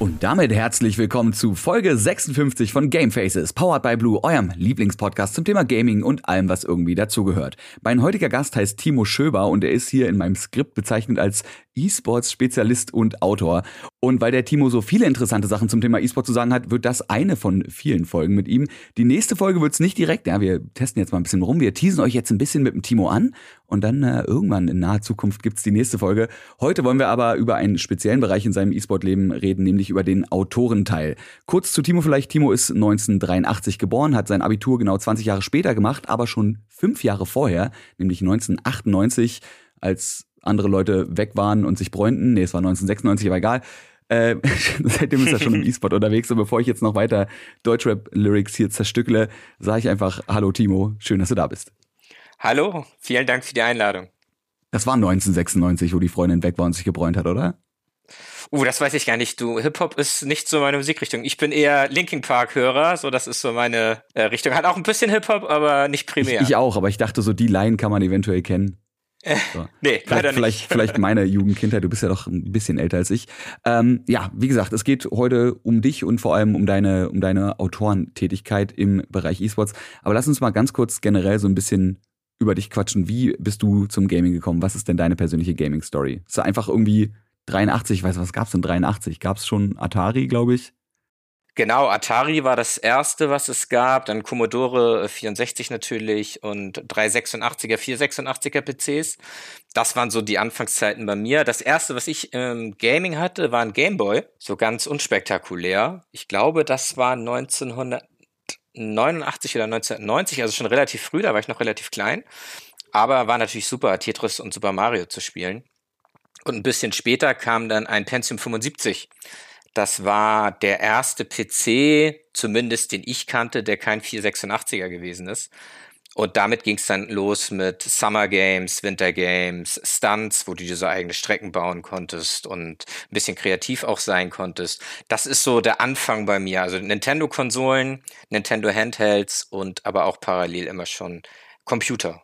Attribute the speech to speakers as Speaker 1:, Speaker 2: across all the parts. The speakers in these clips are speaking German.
Speaker 1: Und damit herzlich willkommen zu Folge 56 von Gamefaces, powered by Blue, eurem Lieblingspodcast zum Thema Gaming und allem, was irgendwie dazugehört. Mein heutiger Gast heißt Timo Schöber und er ist hier in meinem Skript bezeichnet als E-Sports-Spezialist und Autor. Und weil der Timo so viele interessante Sachen zum Thema E-Sport zu sagen hat, wird das eine von vielen Folgen mit ihm. Die nächste Folge wird es nicht direkt, ja, wir testen jetzt mal ein bisschen rum. Wir teasen euch jetzt ein bisschen mit dem Timo an und dann äh, irgendwann in naher Zukunft gibt's die nächste Folge. Heute wollen wir aber über einen speziellen Bereich in seinem E-Sport-Leben reden, nämlich über den Autorenteil. Kurz zu Timo vielleicht. Timo ist 1983 geboren, hat sein Abitur genau 20 Jahre später gemacht, aber schon fünf Jahre vorher, nämlich 1998, als andere Leute weg waren und sich bräunten. Nee, es war 1996, aber egal. Äh, seitdem ist er schon im E-Sport unterwegs. Und bevor ich jetzt noch weiter Deutschrap-Lyrics hier zerstückle, sage ich einfach Hallo Timo, schön, dass du da bist.
Speaker 2: Hallo, vielen Dank für die Einladung.
Speaker 1: Das war 1996, wo die Freundin weg war und sich gebräunt hat, oder?
Speaker 2: Uh, das weiß ich gar nicht. Du, Hip-Hop ist nicht so meine Musikrichtung. Ich bin eher Linkin Park-Hörer, so das ist so meine äh, Richtung. Hat auch ein bisschen Hip-Hop, aber nicht primär.
Speaker 1: Ich, ich, auch, aber ich dachte, so die Line kann man eventuell kennen.
Speaker 2: Äh, so. nee,
Speaker 1: vielleicht,
Speaker 2: leider
Speaker 1: nicht. Vielleicht, meine Jugendkindheit, du bist ja doch ein bisschen älter als ich. Ähm, ja, wie gesagt, es geht heute um dich und vor allem um deine, um deine Autorentätigkeit im Bereich E-Sports. Aber lass uns mal ganz kurz generell so ein bisschen über dich quatschen. Wie bist du zum Gaming gekommen? Was ist denn deine persönliche Gaming-Story? Ist einfach irgendwie 83, ich weiß, was gab's denn 83? Gab's schon Atari, glaube ich?
Speaker 2: Genau, Atari war das erste, was es gab, dann Commodore 64 natürlich und 386er, 486er PCs. Das waren so die Anfangszeiten bei mir. Das erste, was ich im Gaming hatte, war ein Gameboy, so ganz unspektakulär. Ich glaube, das war 1989 oder 1990, also schon relativ früh, da war ich noch relativ klein. Aber war natürlich super, Tetris und Super Mario zu spielen. Und ein bisschen später kam dann ein Pentium 75. Das war der erste PC, zumindest den ich kannte, der kein 486er gewesen ist. Und damit ging es dann los mit Summer Games, Winter Games, Stunts, wo du dir so eigene Strecken bauen konntest und ein bisschen kreativ auch sein konntest. Das ist so der Anfang bei mir. Also Nintendo-Konsolen, Nintendo Handhelds und aber auch parallel immer schon Computer.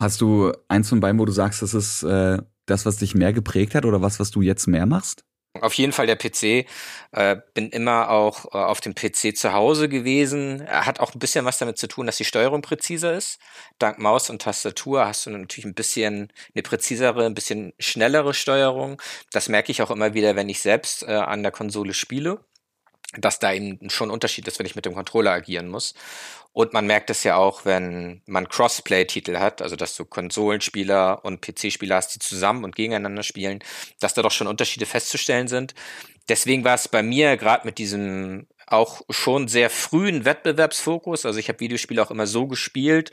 Speaker 1: Hast du eins von beiden, wo du sagst, das ist äh, das, was dich mehr geprägt hat oder was, was du jetzt mehr machst?
Speaker 2: Auf jeden Fall der PC. Äh, bin immer auch äh, auf dem PC zu Hause gewesen. Hat auch ein bisschen was damit zu tun, dass die Steuerung präziser ist. Dank Maus und Tastatur hast du natürlich ein bisschen eine präzisere, ein bisschen schnellere Steuerung. Das merke ich auch immer wieder, wenn ich selbst äh, an der Konsole spiele dass da eben schon ein Unterschied ist, wenn ich mit dem Controller agieren muss. Und man merkt es ja auch, wenn man Crossplay-Titel hat, also dass du Konsolenspieler und PC-Spieler hast, die zusammen und gegeneinander spielen, dass da doch schon Unterschiede festzustellen sind. Deswegen war es bei mir gerade mit diesem auch schon sehr frühen Wettbewerbsfokus, also ich habe Videospiele auch immer so gespielt,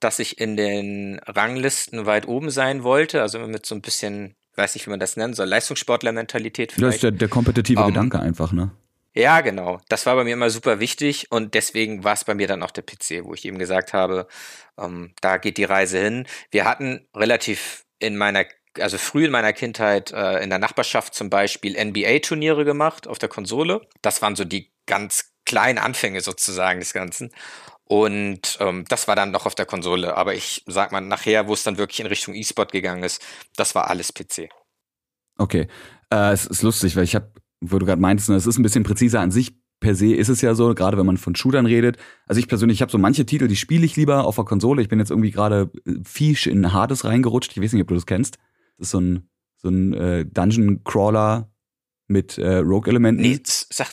Speaker 2: dass ich in den Ranglisten weit oben sein wollte, also mit so ein bisschen, weiß nicht, wie man das nennen soll, Leistungssportler-Mentalität
Speaker 1: vielleicht. Das ist der, der kompetitive um, Gedanke einfach, ne?
Speaker 2: Ja, genau. Das war bei mir immer super wichtig und deswegen war es bei mir dann auch der PC, wo ich eben gesagt habe, ähm, da geht die Reise hin. Wir hatten relativ in meiner, also früh in meiner Kindheit äh, in der Nachbarschaft zum Beispiel NBA-Turniere gemacht auf der Konsole. Das waren so die ganz kleinen Anfänge sozusagen des Ganzen. Und ähm, das war dann noch auf der Konsole. Aber ich sag mal, nachher, wo es dann wirklich in Richtung E-Sport gegangen ist, das war alles PC.
Speaker 1: Okay. Äh, es ist lustig, weil ich habe wo du gerade meintest, ne, es ist ein bisschen präziser an sich. Per se ist es ja so, gerade wenn man von Shootern redet. Also ich persönlich, ich habe so manche Titel, die spiele ich lieber auf der Konsole. Ich bin jetzt irgendwie gerade äh, fisch in Hades reingerutscht. Ich weiß nicht, ob du das kennst. Das ist so ein, so ein äh, Dungeon Crawler mit äh, Rogue-Elementen.
Speaker 2: Nee, sag,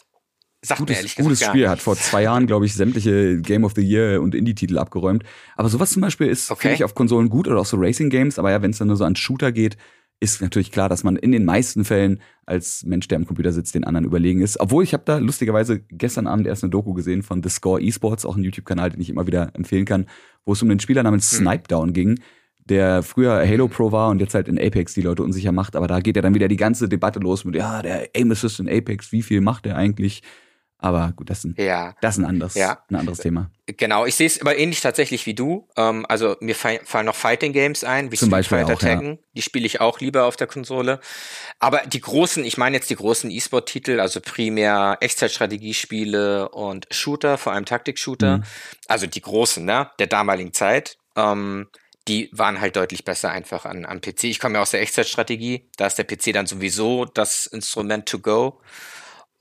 Speaker 2: sag
Speaker 1: gutes,
Speaker 2: mir ehrlich
Speaker 1: gesagt Gutes Spiel, hat vor zwei Jahren, glaube ich, sämtliche Game of the Year und Indie-Titel abgeräumt. Aber sowas zum Beispiel ist, okay. finde ich, auf Konsolen gut oder auch so Racing-Games. Aber ja, wenn es dann nur so an Shooter geht, ist natürlich klar, dass man in den meisten Fällen als Mensch, der am Computer sitzt, den anderen überlegen ist. Obwohl ich habe da lustigerweise gestern Abend erst eine Doku gesehen von The Score Esports, auch ein YouTube-Kanal, den ich immer wieder empfehlen kann, wo es um den Spieler namens hm. Snipedown ging, der früher Halo Pro war und jetzt halt in Apex die Leute unsicher macht. Aber da geht ja dann wieder die ganze Debatte los mit, ja, der Aim Assist in Apex, wie viel macht der eigentlich? Aber gut, das ist ein, ja. das ist ein, anderes, ja. ein anderes Thema.
Speaker 2: Genau, ich sehe es aber ähnlich tatsächlich wie du. Ähm, also mir fallen noch Fighting Games ein, wie
Speaker 1: Zum Street Beispiel Fighter
Speaker 2: auch, Tekken. Ja. Die spiele ich auch lieber auf der Konsole. Aber die großen, ich meine jetzt die großen E-Sport-Titel, also primär Echtzeitstrategiespiele und Shooter, vor allem Taktik-Shooter. Mhm. Also die großen, ne, der damaligen Zeit. Ähm, die waren halt deutlich besser einfach an, am PC. Ich komme ja aus der Echtzeitstrategie, da ist der PC dann sowieso das Instrument to go.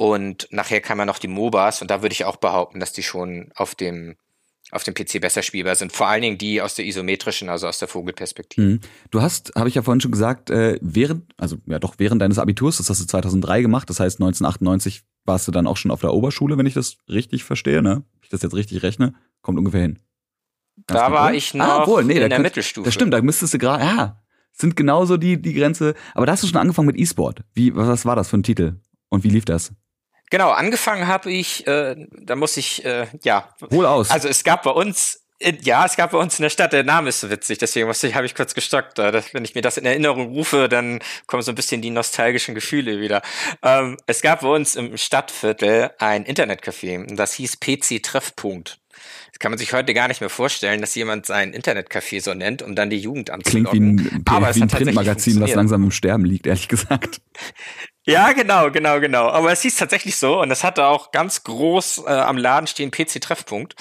Speaker 2: Und nachher kam ja noch die MOBAs und da würde ich auch behaupten, dass die schon auf dem auf dem PC besser spielbar sind. Vor allen Dingen die aus der isometrischen, also aus der Vogelperspektive. Mhm.
Speaker 1: Du hast, habe ich ja vorhin schon gesagt, äh, während, also ja doch während deines Abiturs, das hast du 2003 gemacht, das heißt 1998 warst du dann auch schon auf der Oberschule, wenn ich das richtig verstehe, ne? Wenn ich das jetzt richtig rechne, kommt ungefähr hin.
Speaker 2: Ganz da war ich ah, noch ah, wohl, nee, in der könnt, Mittelstufe.
Speaker 1: Das stimmt, da müsstest du gerade, ja, sind genauso die, die Grenze. Aber da hast du schon angefangen mit E-Sport. Wie, was war das für ein Titel? Und wie lief das?
Speaker 2: Genau, angefangen habe ich, äh, da muss ich, äh, ja.
Speaker 1: Hol aus.
Speaker 2: Also es gab bei uns, in, ja, es gab bei uns in der Stadt, der Name ist so witzig, deswegen ich, habe ich kurz gestockt. Äh, wenn ich mir das in Erinnerung rufe, dann kommen so ein bisschen die nostalgischen Gefühle wieder. Ähm, es gab bei uns im Stadtviertel ein Internetcafé, das hieß PC Treffpunkt. Kann man sich heute gar nicht mehr vorstellen, dass jemand sein Internetcafé so nennt, um dann die Jugend anzulocken.
Speaker 1: Klingt wie ein, Aber wie ein Printmagazin, was langsam im Sterben liegt, ehrlich gesagt.
Speaker 2: Ja, genau, genau, genau. Aber es hieß tatsächlich so und das hatte auch ganz groß äh, am Laden stehen PC-Treffpunkt.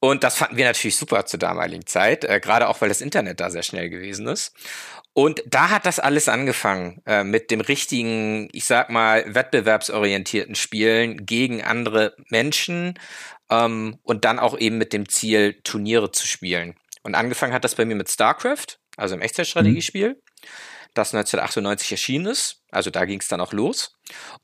Speaker 2: Und das fanden wir natürlich super zur damaligen Zeit, äh, gerade auch weil das Internet da sehr schnell gewesen ist. Und da hat das alles angefangen äh, mit dem richtigen, ich sag mal, wettbewerbsorientierten Spielen gegen andere Menschen ähm, und dann auch eben mit dem Ziel, Turniere zu spielen. Und angefangen hat das bei mir mit StarCraft, also im Echtzeitstrategiespiel. Mhm das 1998 erschienen ist. Also da ging es dann auch los.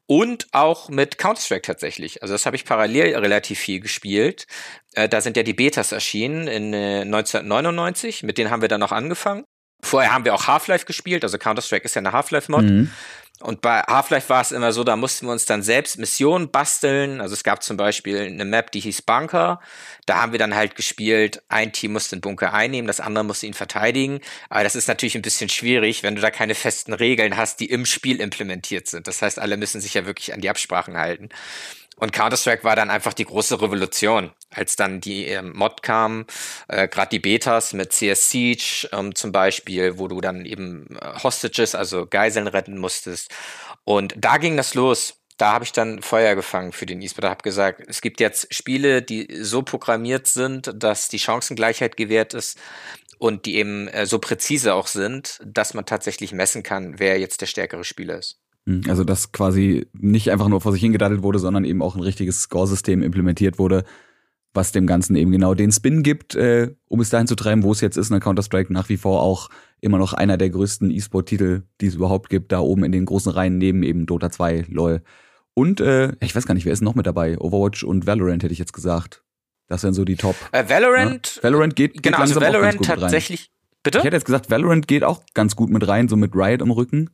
Speaker 2: Und auch mit Counter-Strike tatsächlich. Also das habe ich parallel relativ viel gespielt. Äh, da sind ja die Betas erschienen in äh, 1999. Mit denen haben wir dann noch angefangen. Vorher haben wir auch Half-Life gespielt. Also Counter-Strike ist ja eine Half-Life-Mod. Mhm. Und bei Half-Life war es immer so, da mussten wir uns dann selbst Missionen basteln. Also es gab zum Beispiel eine Map, die hieß Bunker. Da haben wir dann halt gespielt, ein Team musste den Bunker einnehmen, das andere musste ihn verteidigen. Aber das ist natürlich ein bisschen schwierig, wenn du da keine festen Regeln hast, die im Spiel implementiert sind. Das heißt, alle müssen sich ja wirklich an die Absprachen halten. Und Counter-Strike war dann einfach die große Revolution, als dann die äh, Mod kam, äh, gerade die Betas mit CS Siege ähm, zum Beispiel, wo du dann eben äh, Hostages, also Geiseln retten musstest. Und da ging das los. Da habe ich dann Feuer gefangen für den E-Sport. habe gesagt, es gibt jetzt Spiele, die so programmiert sind, dass die Chancengleichheit gewährt ist und die eben äh, so präzise auch sind, dass man tatsächlich messen kann, wer jetzt der stärkere Spieler ist.
Speaker 1: Hm, also, dass quasi nicht einfach nur vor sich hingedattelt wurde, sondern eben auch ein richtiges Score-System implementiert wurde, was dem Ganzen eben genau den Spin gibt, äh, um es dahin zu treiben, wo es jetzt ist. Und Counter-Strike nach wie vor auch immer noch einer der größten E-Sport-Titel, die es überhaupt gibt, da oben in den großen Reihen neben eben Dota 2, LoL. Und äh, ich weiß gar nicht, wer ist noch mit dabei? Overwatch und Valorant hätte ich jetzt gesagt. Das wären so die Top.
Speaker 2: Äh, Valorant.
Speaker 1: Ja? Valorant geht, geht
Speaker 2: genau, also langsam also Valorant auch ganz gut tatsächlich. Mit rein.
Speaker 1: Bitte? Ich hätte jetzt gesagt, Valorant geht auch ganz gut mit rein, so mit Riot im Rücken.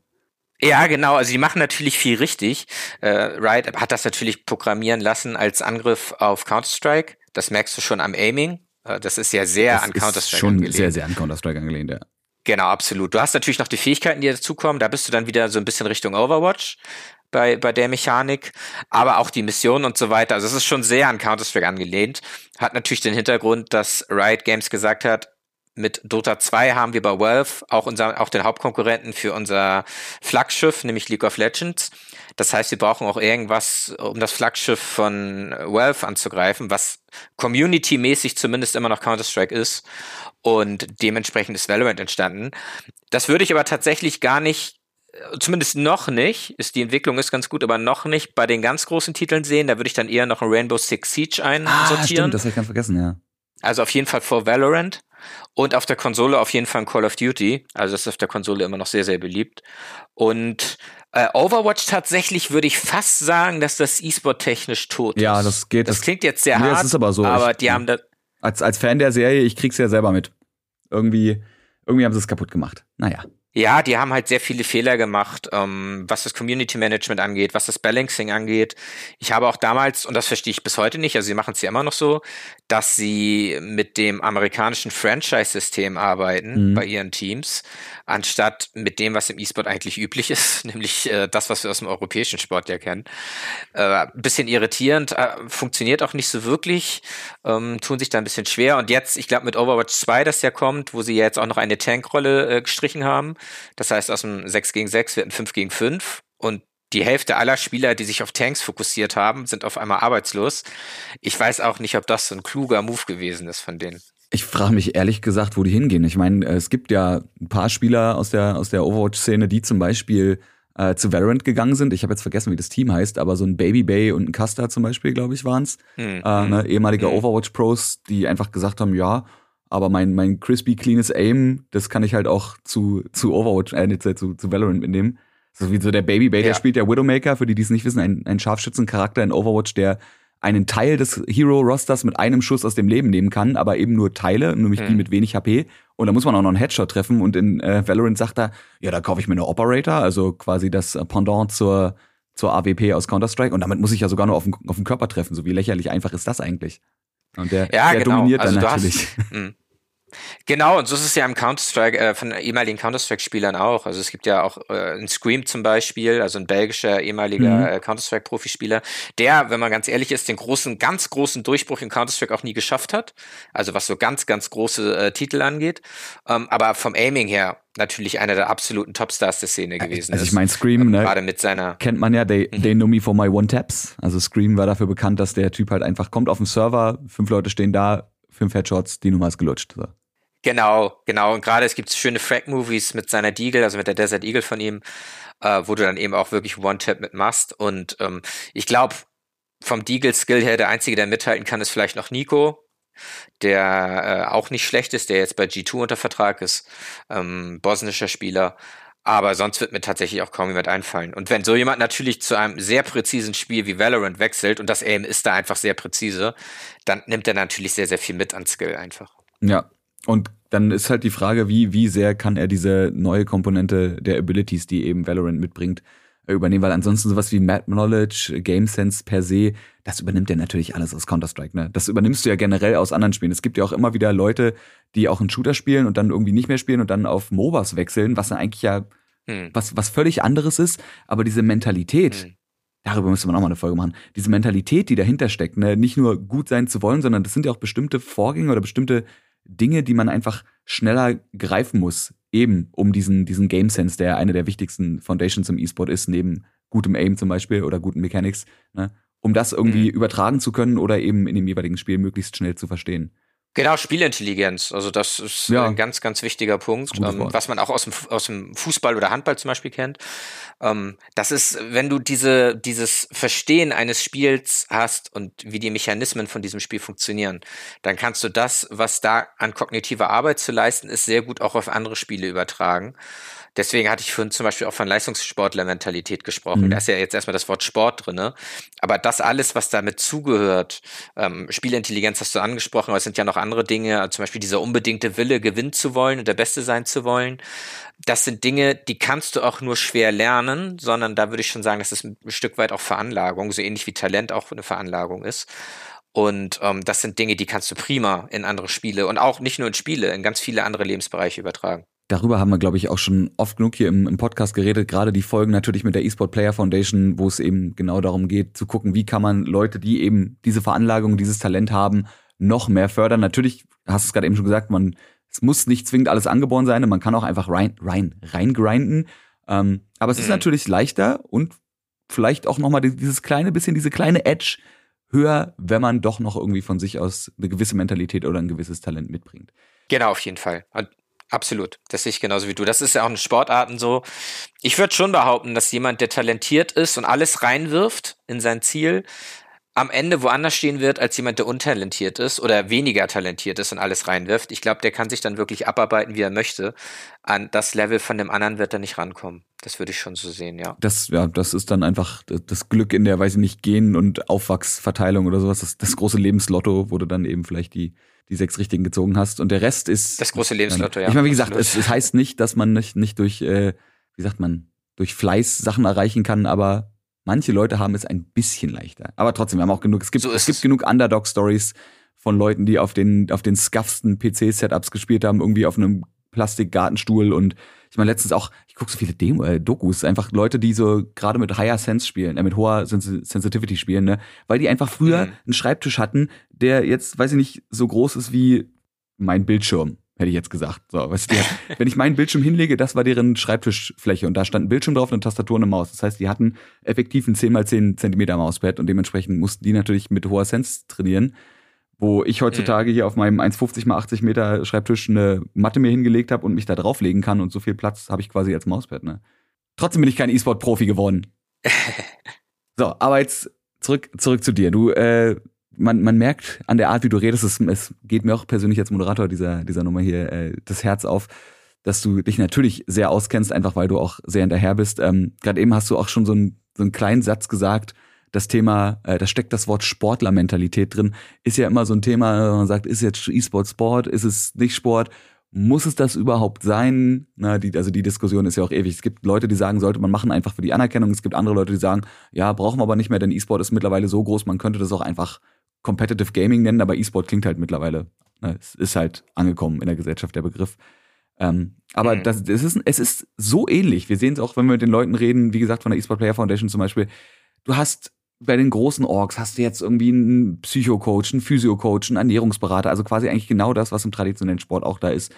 Speaker 2: Ja, genau. Also die machen natürlich viel richtig. Äh, Riot hat das natürlich programmieren lassen als Angriff auf Counter-Strike. Das merkst du schon am Aiming. Äh, das ist ja sehr
Speaker 1: das
Speaker 2: an Counter-Strike
Speaker 1: schon angelehnt. sehr, sehr an Counter-Strike angelehnt, ja.
Speaker 2: Genau, absolut. Du hast natürlich noch die Fähigkeiten, die dazukommen. Da bist du dann wieder so ein bisschen Richtung Overwatch bei, bei der Mechanik, aber auch die Missionen und so weiter. Also es ist schon sehr an Counter-Strike angelehnt. Hat natürlich den Hintergrund, dass Riot Games gesagt hat, mit Dota 2 haben wir bei Valve auch, unser, auch den Hauptkonkurrenten für unser Flaggschiff, nämlich League of Legends. Das heißt, wir brauchen auch irgendwas, um das Flaggschiff von Valve anzugreifen, was community-mäßig zumindest immer noch Counter-Strike ist. Und dementsprechend ist Valorant entstanden. Das würde ich aber tatsächlich gar nicht zumindest noch nicht, ist die Entwicklung ist ganz gut, aber noch nicht bei den ganz großen Titeln sehen. Da würde ich dann eher noch ein Rainbow Six Siege einsortieren. Ah, stimmt,
Speaker 1: das habe ich ganz vergessen, ja.
Speaker 2: Also auf jeden Fall vor Valorant. Und auf der Konsole auf jeden Fall ein Call of Duty. Also das ist auf der Konsole immer noch sehr, sehr beliebt. Und äh, Overwatch tatsächlich würde ich fast sagen, dass das E-Sport technisch tot ist.
Speaker 1: Ja, das geht.
Speaker 2: Das, das klingt jetzt sehr nee, hart,
Speaker 1: das ist aber, so.
Speaker 2: aber ich, die haben da.
Speaker 1: Als, als Fan der Serie, ich krieg's ja selber mit. Irgendwie, irgendwie haben sie es kaputt gemacht. Naja.
Speaker 2: Ja, die haben halt sehr viele Fehler gemacht, ähm, was das Community Management angeht, was das Balancing angeht. Ich habe auch damals, und das verstehe ich bis heute nicht, also sie machen es ja immer noch so, dass sie mit dem amerikanischen Franchise-System arbeiten mhm. bei ihren Teams, anstatt mit dem, was im E-Sport eigentlich üblich ist, nämlich äh, das, was wir aus dem europäischen Sport ja kennen. Äh, bisschen irritierend, äh, funktioniert auch nicht so wirklich, ähm, tun sich da ein bisschen schwer. Und jetzt, ich glaube, mit Overwatch 2, das ja kommt, wo sie ja jetzt auch noch eine Tankrolle äh, gestrichen haben, das heißt, aus dem 6 gegen 6 wird ein 5 gegen 5 und die Hälfte aller Spieler, die sich auf Tanks fokussiert haben, sind auf einmal arbeitslos. Ich weiß auch nicht, ob das so ein kluger Move gewesen ist von denen.
Speaker 1: Ich frage mich ehrlich gesagt, wo die hingehen. Ich meine, es gibt ja ein paar Spieler aus der, aus der Overwatch-Szene, die zum Beispiel äh, zu Valorant gegangen sind. Ich habe jetzt vergessen, wie das Team heißt, aber so ein Baby Bay und ein Custer zum Beispiel, glaube ich, waren's. Hm. Äh, ne, ehemalige hm. Overwatch-Pros, die einfach gesagt haben, ja, aber mein, mein crispy, cleanes Aim, das kann ich halt auch zu, zu Overwatch, äh, zu, zu Valorant mitnehmen. So wie so der Baby Bay, ja. der spielt der Widowmaker, für die, die es nicht wissen, ein, ein Scharfschützencharakter in Overwatch, der einen Teil des Hero-Rosters mit einem Schuss aus dem Leben nehmen kann, aber eben nur Teile, nämlich mhm. die mit wenig HP. Und da muss man auch noch einen Headshot treffen. Und in äh, Valorant sagt er, ja, da kaufe ich mir eine Operator, also quasi das Pendant zur, zur AWP aus Counter-Strike. Und damit muss ich ja sogar nur auf den, auf den Körper treffen. So wie lächerlich einfach ist das eigentlich? Und der,
Speaker 2: ja,
Speaker 1: der
Speaker 2: genau.
Speaker 1: dominiert also dann natürlich.
Speaker 2: Hast, hm. Genau, und so ist es ja im Counter-Strike, äh, von ehemaligen Counter-Strike-Spielern auch. Also es gibt ja auch äh, einen Scream zum Beispiel, also ein belgischer ehemaliger mhm. äh, Counter-Strike-Profispieler, der, wenn man ganz ehrlich ist, den großen, ganz großen Durchbruch in Counter-Strike auch nie geschafft hat. Also was so ganz, ganz große äh, Titel angeht. Ähm, aber vom Aiming her natürlich einer der absoluten Topstars der Szene gewesen
Speaker 1: also ich meine Scream ähm,
Speaker 2: ne, gerade mit seiner
Speaker 1: kennt man ja they, mhm. they know me for my one taps also Scream war dafür bekannt dass der Typ halt einfach kommt auf den Server fünf Leute stehen da fünf Headshots die Nummer ist gelutscht so.
Speaker 2: Genau, genau. Und gerade es gibt schöne Frag-Movies mit seiner Deagle, also mit der Desert Eagle von ihm, äh, wo du dann eben auch wirklich One-Tap mit machst. Und ähm, ich glaube, vom Deagle-Skill her, der Einzige, der mithalten kann, ist vielleicht noch Nico, der äh, auch nicht schlecht ist, der jetzt bei G2 unter Vertrag ist, ähm, bosnischer Spieler. Aber sonst wird mir tatsächlich auch kaum jemand einfallen. Und wenn so jemand natürlich zu einem sehr präzisen Spiel wie Valorant wechselt und das Aim ist da einfach sehr präzise, dann nimmt er natürlich sehr, sehr viel mit an Skill einfach.
Speaker 1: Ja, und dann ist halt die Frage, wie, wie sehr kann er diese neue Komponente der Abilities, die eben Valorant mitbringt, übernehmen, weil ansonsten sowas wie Mad Knowledge, Game Sense per se, das übernimmt er natürlich alles aus Counter-Strike, ne? Das übernimmst du ja generell aus anderen Spielen. Es gibt ja auch immer wieder Leute, die auch einen Shooter spielen und dann irgendwie nicht mehr spielen und dann auf MOBAs wechseln, was dann eigentlich ja hm. was, was völlig anderes ist, aber diese Mentalität, hm. darüber müsste man auch mal eine Folge machen, diese Mentalität, die dahinter steckt, ne? nicht nur gut sein zu wollen, sondern das sind ja auch bestimmte Vorgänge oder bestimmte Dinge, die man einfach schneller greifen muss, eben um diesen, diesen Game Sense, der eine der wichtigsten Foundations im E-Sport ist, neben gutem Aim zum Beispiel oder guten Mechanics, ne, um das irgendwie mhm. übertragen zu können oder eben in dem jeweiligen Spiel möglichst schnell zu verstehen.
Speaker 2: Genau, Spielintelligenz. Also das ist ja. ein ganz, ganz wichtiger Punkt, ähm, was man auch aus dem, aus dem Fußball oder Handball zum Beispiel kennt. Ähm, das ist, wenn du diese, dieses Verstehen eines Spiels hast und wie die Mechanismen von diesem Spiel funktionieren, dann kannst du das, was da an kognitiver Arbeit zu leisten ist, sehr gut auch auf andere Spiele übertragen. Deswegen hatte ich vorhin zum Beispiel auch von Leistungssportler-Mentalität gesprochen. Mhm. Da ist ja jetzt erstmal das Wort Sport drin. Aber das alles, was damit zugehört, ähm, Spielintelligenz hast du angesprochen, aber es sind ja noch andere Dinge, zum Beispiel dieser unbedingte Wille, gewinnen zu wollen und der Beste sein zu wollen. Das sind Dinge, die kannst du auch nur schwer lernen, sondern da würde ich schon sagen, das ist ein Stück weit auch Veranlagung, so ähnlich wie Talent auch eine Veranlagung ist. Und ähm, das sind Dinge, die kannst du prima in andere Spiele und auch nicht nur in Spiele, in ganz viele andere Lebensbereiche übertragen.
Speaker 1: Darüber haben wir, glaube ich, auch schon oft genug hier im, im Podcast geredet. Gerade die Folgen natürlich mit der eSport Player Foundation, wo es eben genau darum geht, zu gucken, wie kann man Leute, die eben diese Veranlagung, dieses Talent haben, noch mehr fördern. Natürlich, hast du es gerade eben schon gesagt, man, es muss nicht zwingend alles angeboren sein, man kann auch einfach rein, rein, rein grinden. Ähm, aber es mhm. ist natürlich leichter und vielleicht auch nochmal dieses kleine bisschen, diese kleine Edge höher, wenn man doch noch irgendwie von sich aus eine gewisse Mentalität oder ein gewisses Talent mitbringt.
Speaker 2: Genau, auf jeden Fall. Und Absolut, das sehe ich genauso wie du. Das ist ja auch in Sportarten so. Ich würde schon behaupten, dass jemand, der talentiert ist und alles reinwirft in sein Ziel, am Ende woanders stehen wird als jemand, der untalentiert ist oder weniger talentiert ist und alles reinwirft. Ich glaube, der kann sich dann wirklich abarbeiten, wie er möchte. An das Level von dem anderen wird er nicht rankommen. Das würde ich schon so sehen, ja.
Speaker 1: Das, ja, das ist dann einfach das Glück in der, weiß ich nicht, Gen- und Aufwachsverteilung oder sowas. Das, das große Lebenslotto, wo du dann eben vielleicht die die sechs richtigen gezogen hast. Und der Rest ist.
Speaker 2: Das große Lebenslotto, ja.
Speaker 1: Ich meine, wie gesagt, es, es, heißt nicht, dass man nicht, nicht durch, äh, wie sagt man, durch Fleiß Sachen erreichen kann, aber manche Leute haben es ein bisschen leichter. Aber trotzdem, wir haben auch genug, es gibt, so es gibt genug Underdog-Stories von Leuten, die auf den, auf den scuffsten PC-Setups gespielt haben, irgendwie auf einem Plastikgartenstuhl und ich meine letztens auch, ich gucke so viele Demo, äh, Dokus, einfach Leute, die so gerade mit Higher Sense spielen, äh, mit hoher Sens Sensitivity spielen, ne, weil die einfach früher mhm. einen Schreibtisch hatten, der jetzt, weiß ich nicht, so groß ist wie mein Bildschirm, hätte ich jetzt gesagt. So, weißt du, wenn ich meinen Bildschirm hinlege, das war deren Schreibtischfläche und da stand ein Bildschirm drauf, eine Tastatur und eine Maus. Das heißt, die hatten effektiv ein 10 mal 10 Zentimeter Mauspad und dementsprechend mussten die natürlich mit hoher Sense trainieren wo ich heutzutage mhm. hier auf meinem 1,50 mal 80 Meter Schreibtisch eine Matte mir hingelegt habe und mich da drauflegen kann und so viel Platz habe ich quasi als Mauspad. Ne? Trotzdem bin ich kein E-Sport-Profi geworden. so, aber jetzt zurück, zurück zu dir. Du, äh, man, man merkt an der Art, wie du redest, es, es geht mir auch persönlich als Moderator dieser, dieser Nummer hier äh, das Herz auf, dass du dich natürlich sehr auskennst, einfach weil du auch sehr hinterher bist. Ähm, Gerade eben hast du auch schon so, ein, so einen kleinen Satz gesagt, das Thema, äh, da steckt das Wort Sportlermentalität drin, ist ja immer so ein Thema, man sagt, ist jetzt E-Sport Sport, ist es nicht Sport? Muss es das überhaupt sein? Na, die, also die Diskussion ist ja auch ewig. Es gibt Leute, die sagen, sollte man machen einfach für die Anerkennung. Es gibt andere Leute, die sagen, ja, brauchen wir aber nicht mehr, denn E-Sport ist mittlerweile so groß, man könnte das auch einfach Competitive Gaming nennen, aber E-Sport klingt halt mittlerweile, ne, es ist halt angekommen in der Gesellschaft der Begriff. Ähm, aber mhm. das, das ist, es ist so ähnlich. Wir sehen es auch, wenn wir mit den Leuten reden, wie gesagt, von der eSport Player Foundation zum Beispiel. Du hast bei den großen Orgs hast du jetzt irgendwie einen Psychocoach, einen Physiocoach, einen Ernährungsberater, also quasi eigentlich genau das, was im traditionellen Sport auch da ist.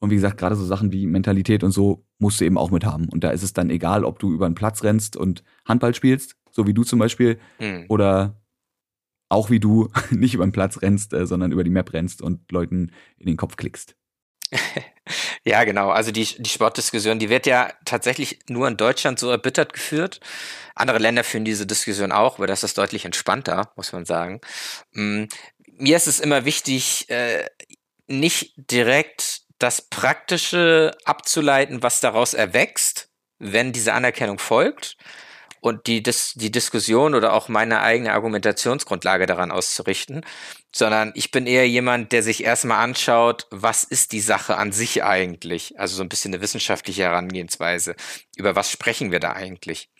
Speaker 1: Und wie gesagt, gerade so Sachen wie Mentalität und so musst du eben auch mit haben. Und da ist es dann egal, ob du über einen Platz rennst und Handball spielst, so wie du zum Beispiel, mhm. oder auch wie du nicht über den Platz rennst, äh, sondern über die Map rennst und Leuten in den Kopf klickst.
Speaker 2: ja, genau. Also die, die Sportdiskussion, die wird ja tatsächlich nur in Deutschland so erbittert geführt. Andere Länder führen diese Diskussion auch, aber das ist deutlich entspannter, muss man sagen. Mm, mir ist es immer wichtig, äh, nicht direkt das Praktische abzuleiten, was daraus erwächst, wenn diese Anerkennung folgt, und die, Dis die Diskussion oder auch meine eigene Argumentationsgrundlage daran auszurichten, sondern ich bin eher jemand, der sich erstmal anschaut, was ist die Sache an sich eigentlich? Also so ein bisschen eine wissenschaftliche Herangehensweise. Über was sprechen wir da eigentlich?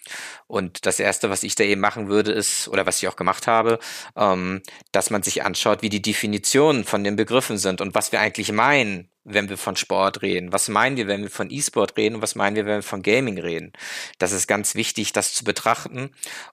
Speaker 2: Und das Erste, was ich da eben machen würde, ist, oder was ich auch gemacht habe, ähm, dass man sich anschaut, wie die Definitionen von den Begriffen sind und was wir eigentlich meinen, wenn wir von Sport reden. Was meinen wir, wenn wir von E-Sport reden und was meinen wir, wenn wir von Gaming reden? Das ist ganz wichtig, das zu betrachten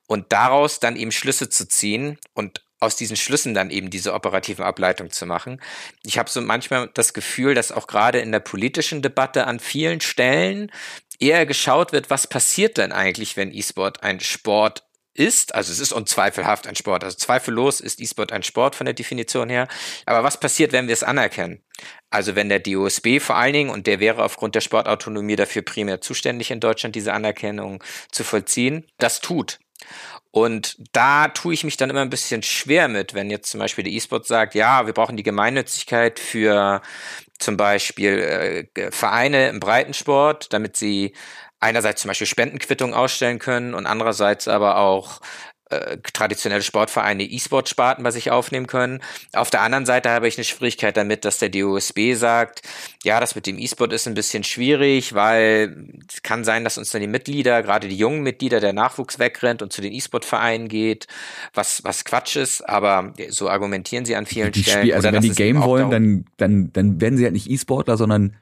Speaker 2: und daraus dann eben Schlüsse zu ziehen und aus diesen Schlüssen dann eben diese operativen Ableitungen zu machen. Ich habe so manchmal das Gefühl, dass auch gerade in der politischen Debatte an vielen Stellen eher geschaut wird, was passiert denn eigentlich, wenn E-Sport ein Sport ist, also es ist unzweifelhaft ein Sport, also zweifellos ist E-Sport ein Sport von der Definition her, aber was passiert, wenn wir es anerkennen? Also wenn der DOSB vor allen Dingen, und der wäre aufgrund der Sportautonomie dafür primär zuständig in Deutschland, diese Anerkennung zu vollziehen, das tut. Und da tue ich mich dann immer ein bisschen schwer mit, wenn jetzt zum Beispiel der E-Sport sagt, ja, wir brauchen die Gemeinnützigkeit für zum Beispiel äh, Vereine im Breitensport, damit sie einerseits zum Beispiel Spendenquittungen ausstellen können und andererseits aber auch äh, traditionelle Sportvereine E-Sport-Sparten bei sich aufnehmen können. Auf der anderen Seite habe ich eine Schwierigkeit damit, dass der DOSB sagt, ja, das mit dem E-Sport ist ein bisschen schwierig, weil es kann sein, dass uns dann die Mitglieder, gerade die jungen Mitglieder, der Nachwuchs wegrennt und zu den E-Sport-Vereinen geht, was, was Quatsch ist, aber so argumentieren sie an vielen
Speaker 1: die
Speaker 2: Stellen.
Speaker 1: Spiel, also wenn die Game wollen, dann, dann, dann werden sie halt nicht E-Sportler, sondern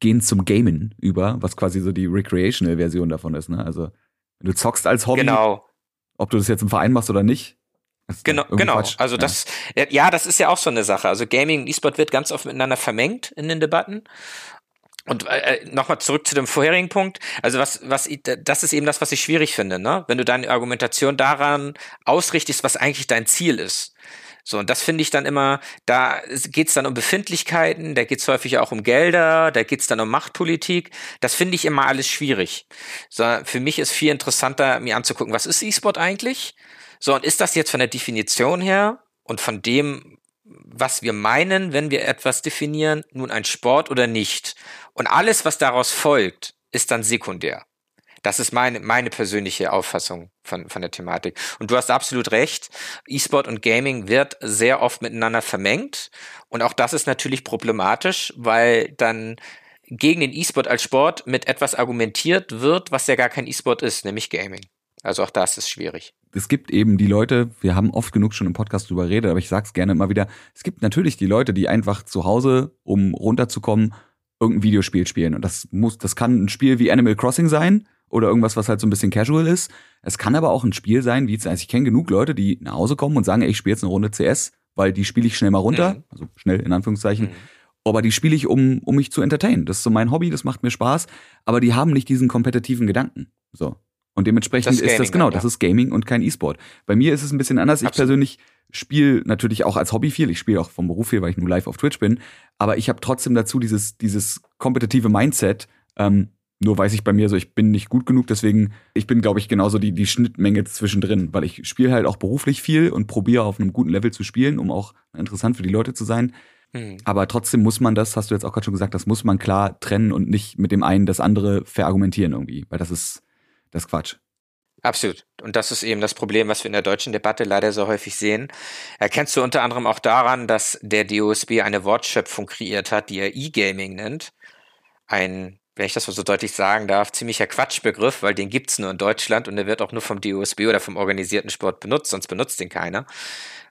Speaker 1: gehen zum Gamen über, was quasi so die Recreational-Version davon ist, ne? Also, du zockst als Hobby,
Speaker 2: genau
Speaker 1: ob du das jetzt im Verein machst oder nicht.
Speaker 2: Genau, genau. Quatsch. Also ja. das, ja, das ist ja auch so eine Sache. Also Gaming und E-Sport wird ganz oft miteinander vermengt in den Debatten. Und äh, nochmal zurück zu dem vorherigen Punkt. Also was, was, das ist eben das, was ich schwierig finde, ne? Wenn du deine Argumentation daran ausrichtest, was eigentlich dein Ziel ist. So, und das finde ich dann immer, da geht's dann um Befindlichkeiten, da geht's häufig auch um Gelder, da geht's dann um Machtpolitik. Das finde ich immer alles schwierig. So, für mich ist viel interessanter, mir anzugucken, was ist E-Sport eigentlich? So, und ist das jetzt von der Definition her und von dem, was wir meinen, wenn wir etwas definieren, nun ein Sport oder nicht? Und alles, was daraus folgt, ist dann sekundär. Das ist meine, meine persönliche Auffassung von, von der Thematik. Und du hast absolut recht. E-Sport und Gaming wird sehr oft miteinander vermengt. Und auch das ist natürlich problematisch, weil dann gegen den E-Sport als Sport mit etwas argumentiert wird, was ja gar kein E-Sport ist, nämlich Gaming. Also auch das ist schwierig.
Speaker 1: Es gibt eben die Leute, wir haben oft genug schon im Podcast drüber geredet, aber ich sag's gerne immer wieder, es gibt natürlich die Leute, die einfach zu Hause, um runterzukommen, irgendein Videospiel spielen. Und das muss, das kann ein Spiel wie Animal Crossing sein, oder irgendwas, was halt so ein bisschen casual ist. Es kann aber auch ein Spiel sein, wie jetzt, also ich kenne genug Leute, die nach Hause kommen und sagen, ey, ich spiele jetzt eine Runde CS, weil die spiele ich schnell mal runter, mhm. also schnell in Anführungszeichen. Mhm. Aber die spiele ich, um, um mich zu entertainen. Das ist so mein Hobby, das macht mir Spaß, aber die haben nicht diesen kompetitiven Gedanken. So. Und dementsprechend das ist das genau, das ist Gaming und kein E-Sport. Bei mir ist es ein bisschen anders. Absolut. Ich persönlich spiele natürlich auch als Hobby viel. Ich spiele auch vom Beruf viel, weil ich nur live auf Twitch bin. Aber ich habe trotzdem dazu dieses, dieses kompetitive Mindset. Ähm, nur weiß ich bei mir so, ich bin nicht gut genug, deswegen, ich bin, glaube ich, genauso die, die Schnittmenge zwischendrin, weil ich spiele halt auch beruflich viel und probiere auf einem guten Level zu spielen, um auch interessant für die Leute zu sein. Mhm. Aber trotzdem muss man das, hast du jetzt auch gerade schon gesagt, das muss man klar trennen und nicht mit dem einen das andere verargumentieren irgendwie, weil das ist, das ist Quatsch.
Speaker 2: Absolut. Und das ist eben das Problem, was wir in der deutschen Debatte leider so häufig sehen. Erkennst du unter anderem auch daran, dass der DOSB eine Wortschöpfung kreiert hat, die er E-Gaming nennt. Ein, wenn ich das so deutlich sagen darf, ziemlicher Quatschbegriff, weil den gibt's nur in Deutschland und der wird auch nur vom DOSB oder vom organisierten Sport benutzt, sonst benutzt den keiner.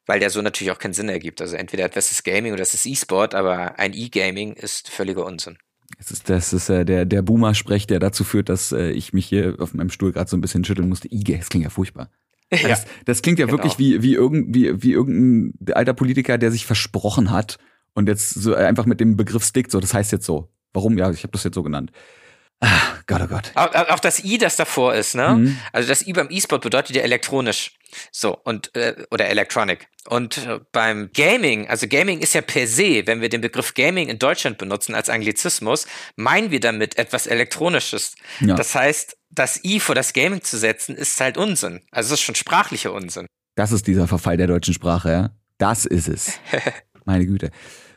Speaker 2: Weil der so natürlich auch keinen Sinn ergibt. Also entweder etwas ist Gaming oder es ist E-Sport, aber ein E-Gaming ist völliger Unsinn.
Speaker 1: Das ist, das ist äh, der, der Boomer-Sprech, der dazu führt, dass äh, ich mich hier auf meinem Stuhl gerade so ein bisschen schütteln musste. IG, das klingt ja furchtbar. Ja, das, das klingt ja genau. wirklich wie, wie, irgend, wie, wie irgendein alter Politiker, der sich versprochen hat und jetzt so einfach mit dem Begriff stickt, so, das heißt jetzt so. Warum? Ja, ich habe das jetzt so genannt. Ah, Gott, oh Gott.
Speaker 2: Auch, auch, das I, das davor ist, ne? Mhm. Also das I beim E-Sport bedeutet ja elektronisch. So, und, äh, oder Electronic. Und äh, beim Gaming, also Gaming ist ja per se, wenn wir den Begriff Gaming in Deutschland benutzen als Anglizismus, meinen wir damit etwas Elektronisches. Ja. Das heißt, das I vor das Gaming zu setzen, ist halt Unsinn. Also es ist schon sprachlicher Unsinn.
Speaker 1: Das ist dieser Verfall der deutschen Sprache, ja? Das ist es. Meine Güte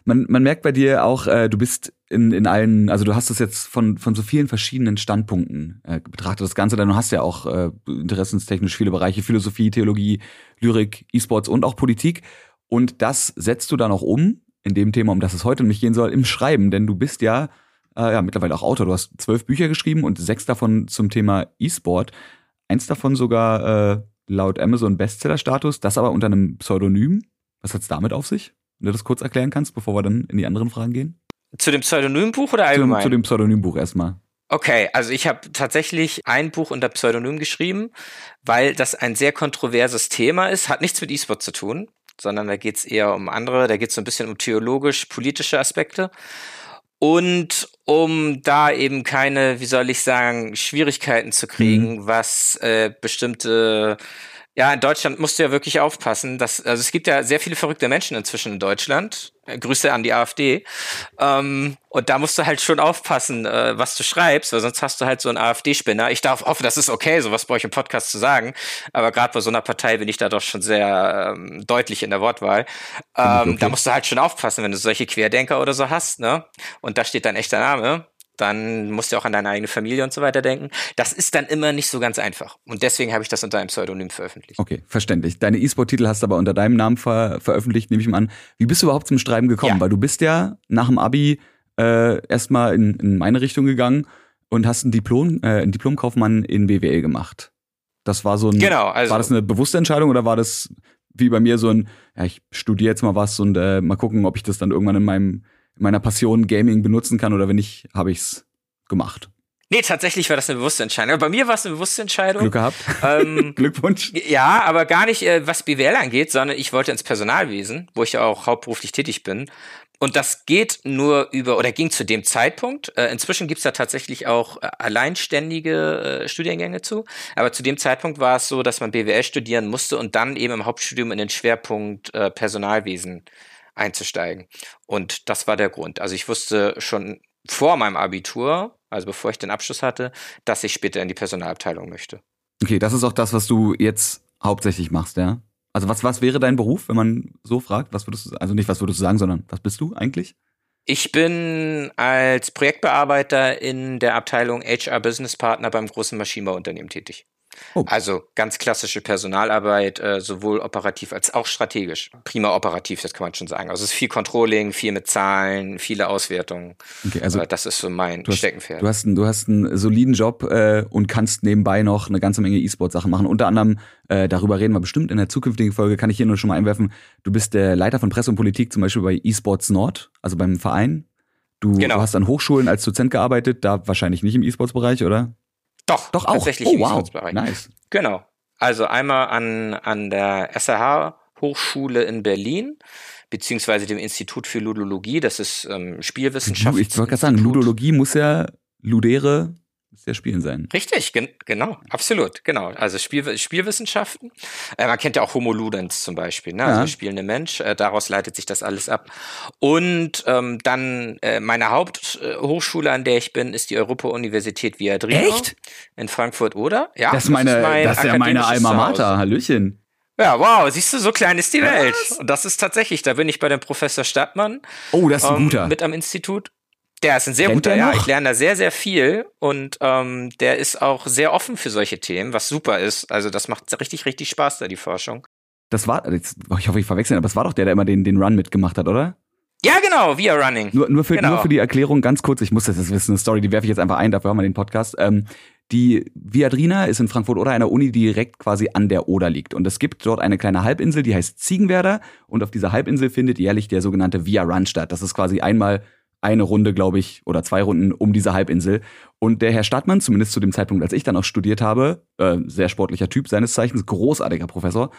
Speaker 1: man, man merkt bei dir auch, äh, du bist in, in allen, also du hast das jetzt von, von so vielen verschiedenen Standpunkten äh, betrachtet, das Ganze, denn du hast ja auch äh, interessenstechnisch viele Bereiche, Philosophie, Theologie, Lyrik, E-Sports und auch Politik. Und das setzt du dann auch um, in dem Thema, um das es heute nämlich gehen soll, im Schreiben, denn du bist ja, äh, ja mittlerweile auch Autor. Du hast zwölf Bücher geschrieben und sechs davon zum Thema E-Sport. Eins davon sogar äh, laut Amazon Bestseller-Status, das aber unter einem Pseudonym. Was hat's damit auf sich? Wenn du das kurz erklären kannst, bevor wir dann in die anderen Fragen gehen?
Speaker 2: Zu dem Pseudonymbuch oder allgemein?
Speaker 1: Zu, zu dem Pseudonymbuch erstmal.
Speaker 2: Okay, also ich habe tatsächlich ein Buch unter Pseudonym geschrieben, weil das ein sehr kontroverses Thema ist, hat nichts mit E-Sport zu tun, sondern da geht es eher um andere, da geht es so ein bisschen um theologisch-politische Aspekte. Und um da eben keine, wie soll ich sagen, Schwierigkeiten zu kriegen, mhm. was äh, bestimmte ja, in Deutschland musst du ja wirklich aufpassen. Dass, also es gibt ja sehr viele verrückte Menschen inzwischen in Deutschland. Äh, Grüße an die AfD. Ähm, und da musst du halt schon aufpassen, äh, was du schreibst, weil sonst hast du halt so einen AfD-Spinner. Ich darf hoffe, das ist okay, sowas bei euch im Podcast zu sagen. Aber gerade bei so einer Partei bin ich da doch schon sehr ähm, deutlich in der Wortwahl. Ähm, okay. Da musst du halt schon aufpassen, wenn du solche Querdenker oder so hast, ne? Und da steht dein echter Name dann musst du auch an deine eigene Familie und so weiter denken. Das ist dann immer nicht so ganz einfach. Und deswegen habe ich das unter einem Pseudonym veröffentlicht.
Speaker 1: Okay, verständlich. Deine E-Sport-Titel hast du aber unter deinem Namen ver veröffentlicht, nehme ich mal an. Wie bist du überhaupt zum Schreiben gekommen? Ja. Weil du bist ja nach dem Abi äh, erstmal in, in meine Richtung gegangen und hast ein Diplom, äh, ein Diplomkaufmann in BWL gemacht. Das war so ein.
Speaker 2: Genau, also.
Speaker 1: War das eine bewusste Entscheidung oder war das wie bei mir so ein, ja, ich studiere jetzt mal was und äh, mal gucken, ob ich das dann irgendwann in meinem meiner Passion Gaming benutzen kann oder wenn nicht, habe ich es gemacht.
Speaker 2: Nee, tatsächlich war das eine bewusste Entscheidung. bei mir war es eine bewusste Entscheidung.
Speaker 1: Glück gehabt. Ähm, Glückwunsch.
Speaker 2: Ja, aber gar nicht, äh, was BWL angeht, sondern ich wollte ins Personalwesen, wo ich ja auch hauptberuflich tätig bin. Und das geht nur über, oder ging zu dem Zeitpunkt. Äh, inzwischen gibt's da tatsächlich auch äh, alleinständige äh, Studiengänge zu. Aber zu dem Zeitpunkt war es so, dass man BWL studieren musste und dann eben im Hauptstudium in den Schwerpunkt äh, Personalwesen einzusteigen. Und das war der Grund. Also ich wusste schon vor meinem Abitur, also bevor ich den Abschluss hatte, dass ich später in die Personalabteilung möchte.
Speaker 1: Okay, das ist auch das, was du jetzt hauptsächlich machst, ja? Also was, was wäre dein Beruf, wenn man so fragt? Was würdest du, also nicht was würdest du sagen, sondern was bist du eigentlich?
Speaker 2: Ich bin als Projektbearbeiter in der Abteilung HR Business Partner beim großen Maschinenbauunternehmen tätig. Oh. Also ganz klassische Personalarbeit, äh, sowohl operativ als auch strategisch. Prima operativ, das kann man schon sagen. Also es ist viel Controlling, viel mit Zahlen, viele Auswertungen. Okay, also äh, das ist so mein
Speaker 1: du hast,
Speaker 2: Steckenpferd.
Speaker 1: Du hast, einen, du hast einen soliden Job äh, und kannst nebenbei noch eine ganze Menge E-Sport-Sachen machen. Unter anderem, äh, darüber reden wir bestimmt in der zukünftigen Folge, kann ich hier nur schon mal einwerfen. Du bist der Leiter von Presse und Politik, zum Beispiel bei eSports Nord, also beim Verein. Du, genau. du hast an Hochschulen als Dozent gearbeitet, da wahrscheinlich nicht im E-Sports-Bereich, oder?
Speaker 2: Doch,
Speaker 1: doch auch.
Speaker 2: Tatsächlich
Speaker 1: oh, wow. Nice.
Speaker 2: Genau. Also einmal an, an der SRH Hochschule in Berlin, beziehungsweise dem Institut für Ludologie, das ist ähm, Spielwissenschaft.
Speaker 1: Ich wollte gerade sagen, Ludologie muss ja Ludere Ja Spielen sein.
Speaker 2: Richtig, gen genau, absolut, genau. Also Spiel, Spielwissenschaften. Äh, man kennt ja auch Homo Ludens zum Beispiel, ne? also ja. spielende Mensch. Äh, daraus leitet sich das alles ab. Und ähm, dann äh, meine Haupthochschule, an der ich bin, ist die Europa-Universität Viadrino.
Speaker 1: Echt?
Speaker 2: In Frankfurt, oder?
Speaker 1: Ja. Das ist, meine, das ist, mein das ist ja meine Alma Mater. Hallöchen.
Speaker 2: Ja, wow, siehst du, so klein ist die Welt. Was? Und das ist tatsächlich, da bin ich bei dem Professor Stadtmann.
Speaker 1: Oh, das ist ein ähm, guter.
Speaker 2: Mit am Institut. Der ist ein sehr Kennt guter, ja. Ich lerne da sehr, sehr viel und ähm, der ist auch sehr offen für solche Themen, was super ist. Also das macht richtig, richtig Spaß da, die Forschung.
Speaker 1: Das war, ich hoffe, ich verwechsel, aber es war doch der, der immer den, den Run mitgemacht hat, oder?
Speaker 2: Ja, genau, Via Running.
Speaker 1: Nur, nur, für, genau. nur für die Erklärung ganz kurz, ich muss das, das ist eine Story, die werfe ich jetzt einfach ein, dafür haben wir den Podcast. Ähm, die Viadrina ist in Frankfurt oder einer Uni, die direkt quasi an der Oder liegt. Und es gibt dort eine kleine Halbinsel, die heißt Ziegenwerder. Und auf dieser Halbinsel findet jährlich der sogenannte Via Run statt. Das ist quasi einmal eine Runde, glaube ich, oder zwei Runden um diese Halbinsel. Und der Herr Stadtmann, zumindest zu dem Zeitpunkt, als ich dann auch studiert habe, äh, sehr sportlicher Typ seines Zeichens, großartiger Professor.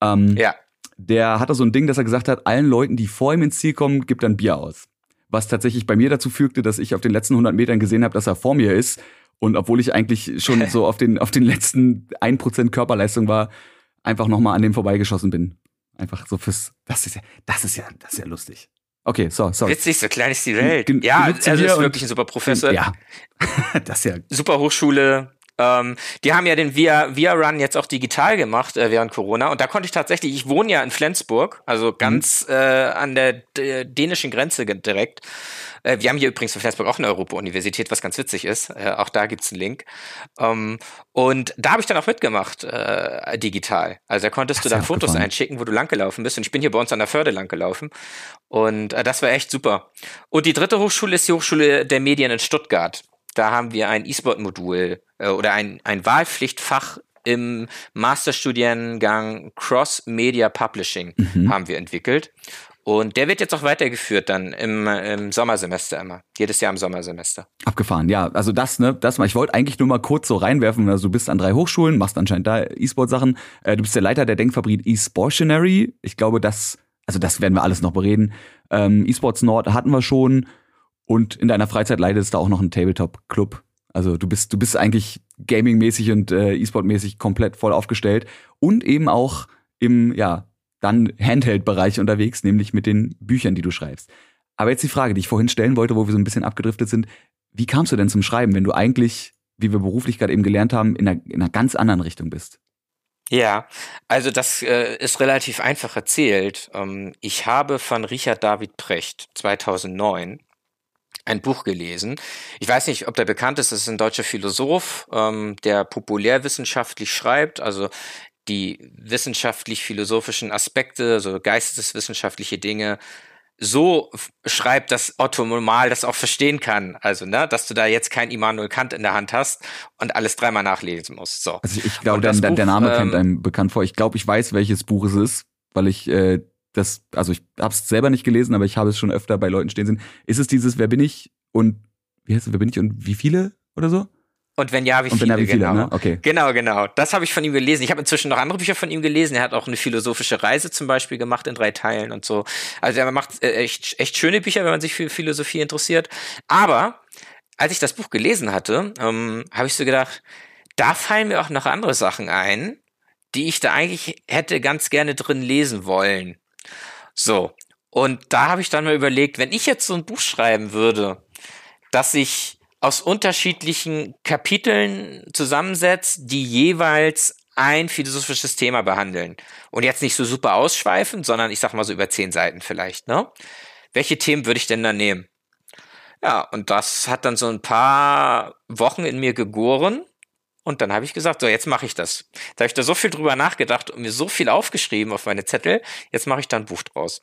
Speaker 1: Ähm, ja. Der hatte so ein Ding, dass er gesagt hat, allen Leuten, die vor ihm ins Ziel kommen, gibt dann Bier aus. Was tatsächlich bei mir dazu fügte, dass ich auf den letzten 100 Metern gesehen habe, dass er vor mir ist. Und obwohl ich eigentlich schon so auf den, auf den letzten 1% Körperleistung war, einfach nochmal an dem vorbeigeschossen bin. Einfach so fürs, das ist ja, das ist ja, das ist ja lustig. Okay, so, sorry.
Speaker 2: Witzig, so klein ist die Welt. Gen ja, er also ist wirklich ein super Professor.
Speaker 1: Ja, das ist ja.
Speaker 2: Super Hochschule. Ähm, die haben ja den Via, Via Run jetzt auch digital gemacht äh, während Corona. Und da konnte ich tatsächlich, ich wohne ja in Flensburg, also ganz mhm. äh, an der dänischen Grenze direkt. Äh, wir haben hier übrigens in Flensburg auch eine Europa-Universität, was ganz witzig ist. Äh, auch da gibt's einen Link. Ähm, und da habe ich dann auch mitgemacht, äh, digital. Also da konntest du dann Fotos einschicken, wo du langgelaufen bist. Und ich bin hier bei uns an der Förde langgelaufen. Und das war echt super. Und die dritte Hochschule ist die Hochschule der Medien in Stuttgart. Da haben wir ein E-Sport-Modul oder ein, ein Wahlpflichtfach im Masterstudiengang Cross Media Publishing mhm. haben wir entwickelt. Und der wird jetzt auch weitergeführt dann im, im Sommersemester immer. Jedes Jahr im Sommersemester.
Speaker 1: Abgefahren, ja. Also das, ne, das mal. Ich wollte eigentlich nur mal kurz so reinwerfen. Also du bist an drei Hochschulen, machst anscheinend da E-Sport-Sachen. Äh, du bist der Leiter der Denkfabrik eSportionary. Ich glaube, das, also das werden wir alles noch bereden. Ähm, E-Sports Nord hatten wir schon. Und in deiner Freizeit leitest du auch noch einen Tabletop-Club. Also du bist, du bist eigentlich gaming-mäßig und äh, E-Sport-mäßig komplett voll aufgestellt. Und eben auch im, ja, dann Handheld-Bereich unterwegs, nämlich mit den Büchern, die du schreibst. Aber jetzt die Frage, die ich vorhin stellen wollte, wo wir so ein bisschen abgedriftet sind. Wie kamst du denn zum Schreiben, wenn du eigentlich, wie wir beruflich gerade eben gelernt haben, in einer, in einer ganz anderen Richtung bist?
Speaker 2: Ja, also das äh, ist relativ einfach erzählt. Ähm, ich habe von Richard David Precht 2009 ein Buch gelesen. Ich weiß nicht, ob der bekannt ist. Das ist ein deutscher Philosoph, ähm, der populärwissenschaftlich schreibt. Also die wissenschaftlich-philosophischen Aspekte, so geisteswissenschaftliche Dinge so schreibt, dass Otto normal das auch verstehen kann. Also, ne, dass du da jetzt kein Immanuel Kant in der Hand hast und alles dreimal nachlesen musst. So.
Speaker 1: Also ich glaube, der, der Name ähm, kommt einem bekannt vor. Ich glaube, ich weiß, welches Buch es ist, weil ich äh, das, also ich habe es selber nicht gelesen, aber ich habe es schon öfter bei Leuten stehen sehen. Ist es dieses Wer bin ich und wie heißt es, wer bin ich und wie viele oder so?
Speaker 2: Und wenn ja, wie viele? Ja, wie viele genau. Ne? Okay. genau, genau. Das habe ich von ihm gelesen. Ich habe inzwischen noch andere Bücher von ihm gelesen. Er hat auch eine philosophische Reise zum Beispiel gemacht in drei Teilen und so. Also er macht äh, echt, echt schöne Bücher, wenn man sich für Philosophie interessiert. Aber als ich das Buch gelesen hatte, ähm, habe ich so gedacht, da fallen mir auch noch andere Sachen ein, die ich da eigentlich hätte ganz gerne drin lesen wollen. So. Und da habe ich dann mal überlegt, wenn ich jetzt so ein Buch schreiben würde, dass ich aus unterschiedlichen Kapiteln zusammensetzt, die jeweils ein philosophisches Thema behandeln. Und jetzt nicht so super ausschweifend, sondern ich sag mal so über zehn Seiten vielleicht, ne? Welche Themen würde ich denn da nehmen? Ja, und das hat dann so ein paar Wochen in mir gegoren. Und dann habe ich gesagt, so, jetzt mache ich das. Da habe ich da so viel drüber nachgedacht und mir so viel aufgeschrieben auf meine Zettel, jetzt mache ich da ein Buch draus.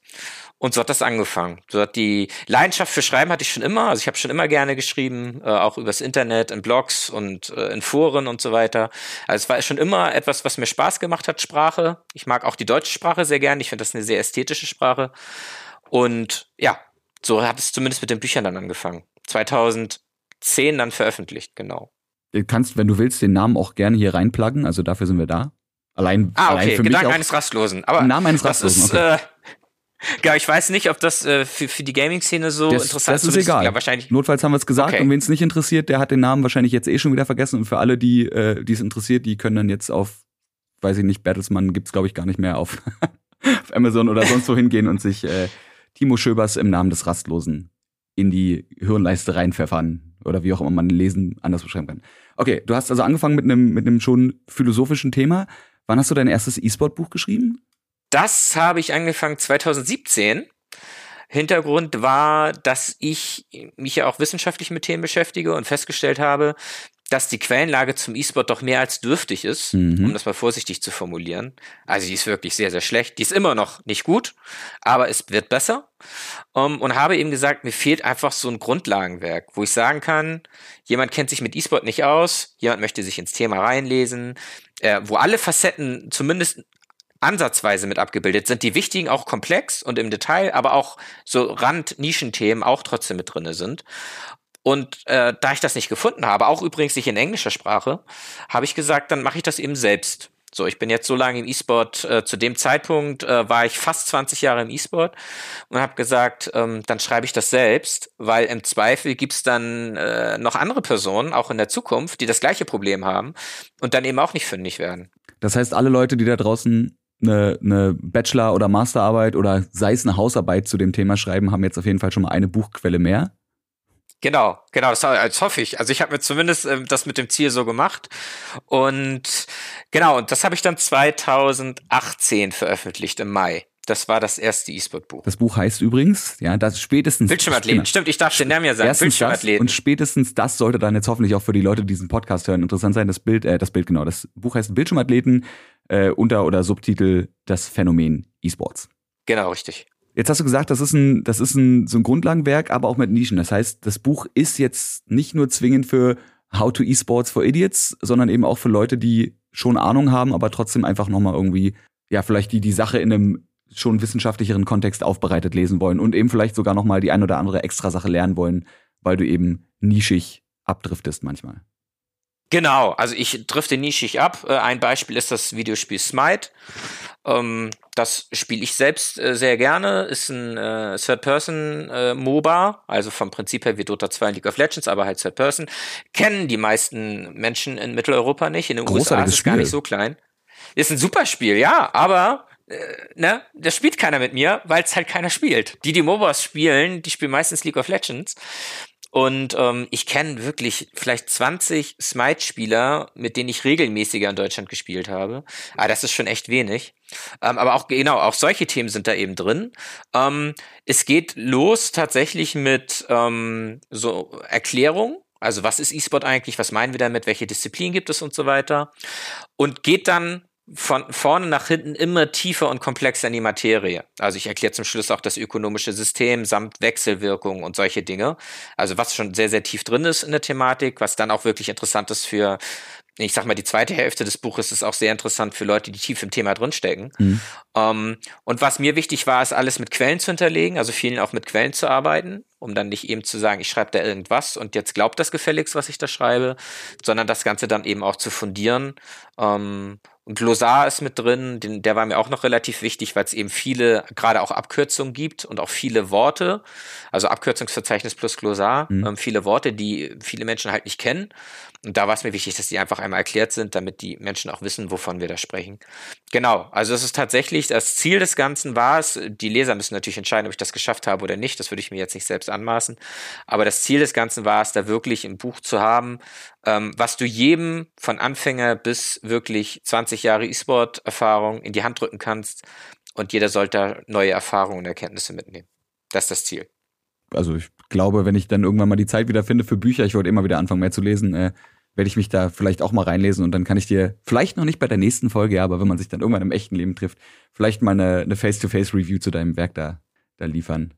Speaker 2: Und so hat das angefangen. So hat die Leidenschaft für Schreiben hatte ich schon immer. Also ich habe schon immer gerne geschrieben, äh, auch übers Internet, in Blogs und äh, in Foren und so weiter. Also es war schon immer etwas, was mir Spaß gemacht hat, Sprache. Ich mag auch die deutsche Sprache sehr gerne. Ich finde das eine sehr ästhetische Sprache. Und ja, so hat es zumindest mit den Büchern dann angefangen. 2010 dann veröffentlicht, genau.
Speaker 1: Du kannst, wenn du willst, den Namen auch gerne hier reinpluggen. Also dafür sind wir da. Allein,
Speaker 2: ah, okay.
Speaker 1: allein für
Speaker 2: Gedanken
Speaker 1: mich
Speaker 2: eines Rastlosen. Aber
Speaker 1: Namen eines Rastlosen.
Speaker 2: Ist,
Speaker 1: okay.
Speaker 2: äh, Genau, ich weiß nicht, ob das äh, für, für die Gaming-Szene so
Speaker 1: das,
Speaker 2: interessant
Speaker 1: ist. Das ist egal.
Speaker 2: Ja, wahrscheinlich.
Speaker 1: Notfalls haben wir es gesagt
Speaker 2: okay.
Speaker 1: und wen es nicht interessiert, der hat den Namen wahrscheinlich jetzt eh schon wieder vergessen. Und für alle, die äh, es interessiert, die können dann jetzt auf, weiß ich nicht, Battlesman gibt's glaube ich gar nicht mehr auf, auf Amazon oder sonst wo hingehen und sich äh, Timo Schöbers im Namen des Rastlosen in die Hirnleiste reinpfeffern oder wie auch immer man Lesen anders beschreiben kann. Okay, du hast also angefangen mit einem mit einem schon philosophischen Thema. Wann hast du dein erstes E-Sport-Buch geschrieben?
Speaker 2: Das habe ich angefangen 2017. Hintergrund war, dass ich mich ja auch wissenschaftlich mit Themen beschäftige und festgestellt habe, dass die Quellenlage zum E-Sport doch mehr als dürftig ist, mhm. um das mal vorsichtig zu formulieren. Also die ist wirklich sehr, sehr schlecht. Die ist immer noch nicht gut, aber es wird besser. Um, und habe eben gesagt, mir fehlt einfach so ein Grundlagenwerk, wo ich sagen kann, jemand kennt sich mit E-Sport nicht aus, jemand möchte sich ins Thema reinlesen, äh, wo alle Facetten zumindest ansatzweise mit abgebildet sind, die wichtigen auch komplex und im Detail, aber auch so Rand-Nischenthemen auch trotzdem mit drinne sind. Und äh, da ich das nicht gefunden habe, auch übrigens nicht in englischer Sprache, habe ich gesagt, dann mache ich das eben selbst. So, ich bin jetzt so lange im E-Sport. Äh, zu dem Zeitpunkt äh, war ich fast 20 Jahre im E-Sport und habe gesagt, ähm, dann schreibe ich das selbst, weil im Zweifel gibt's dann äh, noch andere Personen, auch in der Zukunft, die das gleiche Problem haben und dann eben auch nicht fündig werden.
Speaker 1: Das heißt, alle Leute, die da draußen eine, eine Bachelor- oder Masterarbeit oder sei es eine Hausarbeit zu dem Thema schreiben, haben jetzt auf jeden Fall schon mal eine Buchquelle mehr.
Speaker 2: Genau, genau, das, das hoffe ich. Also ich habe mir zumindest ähm, das mit dem Ziel so gemacht. Und genau, und das habe ich dann 2018 veröffentlicht im Mai. Das war das erste E-Sport-Buch.
Speaker 1: Das Buch heißt übrigens, ja, das spätestens.
Speaker 2: Bildschirmathleten, genau. stimmt, ich darf den Namen ja sagen.
Speaker 1: Bildschirmathleten. und spätestens das sollte dann jetzt hoffentlich auch für die Leute, die diesen Podcast hören, interessant sein. Das Bild, äh, das Bild, genau. Das Buch heißt Bildschirmathleten, äh, unter oder Subtitel Das Phänomen E-Sports.
Speaker 2: Genau, richtig.
Speaker 1: Jetzt hast du gesagt, das ist ein, das ist ein, so ein Grundlagenwerk, aber auch mit Nischen. Das heißt, das Buch ist jetzt nicht nur zwingend für How to Esports for Idiots, sondern eben auch für Leute, die schon Ahnung haben, aber trotzdem einfach nochmal irgendwie, ja, vielleicht die die Sache in einem schon wissenschaftlicheren Kontext aufbereitet lesen wollen und eben vielleicht sogar nochmal die ein oder andere extra Sache lernen wollen, weil du eben nischig abdriftest manchmal.
Speaker 2: Genau, also ich drifte nischig ab. Äh, ein Beispiel ist das Videospiel Smite. Ähm, das spiele ich selbst äh, sehr gerne. Ist ein äh, Third-Person-MOBA, also vom Prinzip her wie Dota 2 und League of Legends, aber halt Third-Person. Kennen die meisten Menschen in Mitteleuropa nicht. In den USA ist es gar nicht so klein. Ist ein super Spiel, ja, aber äh, ne, das spielt keiner mit mir, weil es halt keiner spielt. Die, die MOBAs spielen, die spielen meistens League of Legends. Und ähm, ich kenne wirklich vielleicht 20 Smite-Spieler, mit denen ich regelmäßiger in Deutschland gespielt habe. Aber das ist schon echt wenig. Ähm, aber auch genau, auch solche Themen sind da eben drin. Ähm, es geht los tatsächlich mit ähm, so Erklärung. Also was ist E-Sport eigentlich? Was meinen wir damit? Welche Disziplinen gibt es und so weiter? Und geht dann von vorne nach hinten immer tiefer und komplexer in die Materie. Also ich erkläre zum Schluss auch das ökonomische System samt Wechselwirkungen und solche Dinge. Also was schon sehr, sehr tief drin ist in der Thematik, was dann auch wirklich interessant ist für, ich sag mal, die zweite Hälfte des Buches ist auch sehr interessant für Leute, die tief im Thema drinstecken. Mhm. Um, ähm, und was mir wichtig war, ist alles mit Quellen zu hinterlegen, also vielen auch mit Quellen zu arbeiten, um dann nicht eben zu sagen, ich schreibe da irgendwas und jetzt glaubt das gefälligst, was ich da schreibe, sondern das Ganze dann eben auch zu fundieren. Um, ähm, und Glossar ist mit drin, den, der war mir auch noch relativ wichtig, weil es eben viele, gerade auch Abkürzungen gibt und auch viele Worte, also Abkürzungsverzeichnis plus Glossar, mhm. ähm, viele Worte, die viele Menschen halt nicht kennen. Und da war es mir wichtig, dass die einfach einmal erklärt sind, damit die Menschen auch wissen, wovon wir da sprechen. Genau, also es ist tatsächlich, das Ziel des Ganzen war es, die Leser müssen natürlich entscheiden, ob ich das geschafft habe oder nicht, das würde ich mir jetzt nicht selbst anmaßen, aber das Ziel des Ganzen war es, da wirklich ein Buch zu haben, ähm, was du jedem von Anfänger bis wirklich 20 Jahre E-Sport-Erfahrung in die Hand drücken kannst und jeder sollte neue Erfahrungen und Erkenntnisse mitnehmen. Das ist das Ziel.
Speaker 1: Also ich glaube, wenn ich dann irgendwann mal die Zeit wieder finde für Bücher, ich wollte immer wieder anfangen mehr zu lesen, äh, werde ich mich da vielleicht auch mal reinlesen und dann kann ich dir vielleicht noch nicht bei der nächsten Folge, ja, aber wenn man sich dann irgendwann im echten Leben trifft, vielleicht mal eine, eine Face-to-Face-Review zu deinem Werk da, da liefern.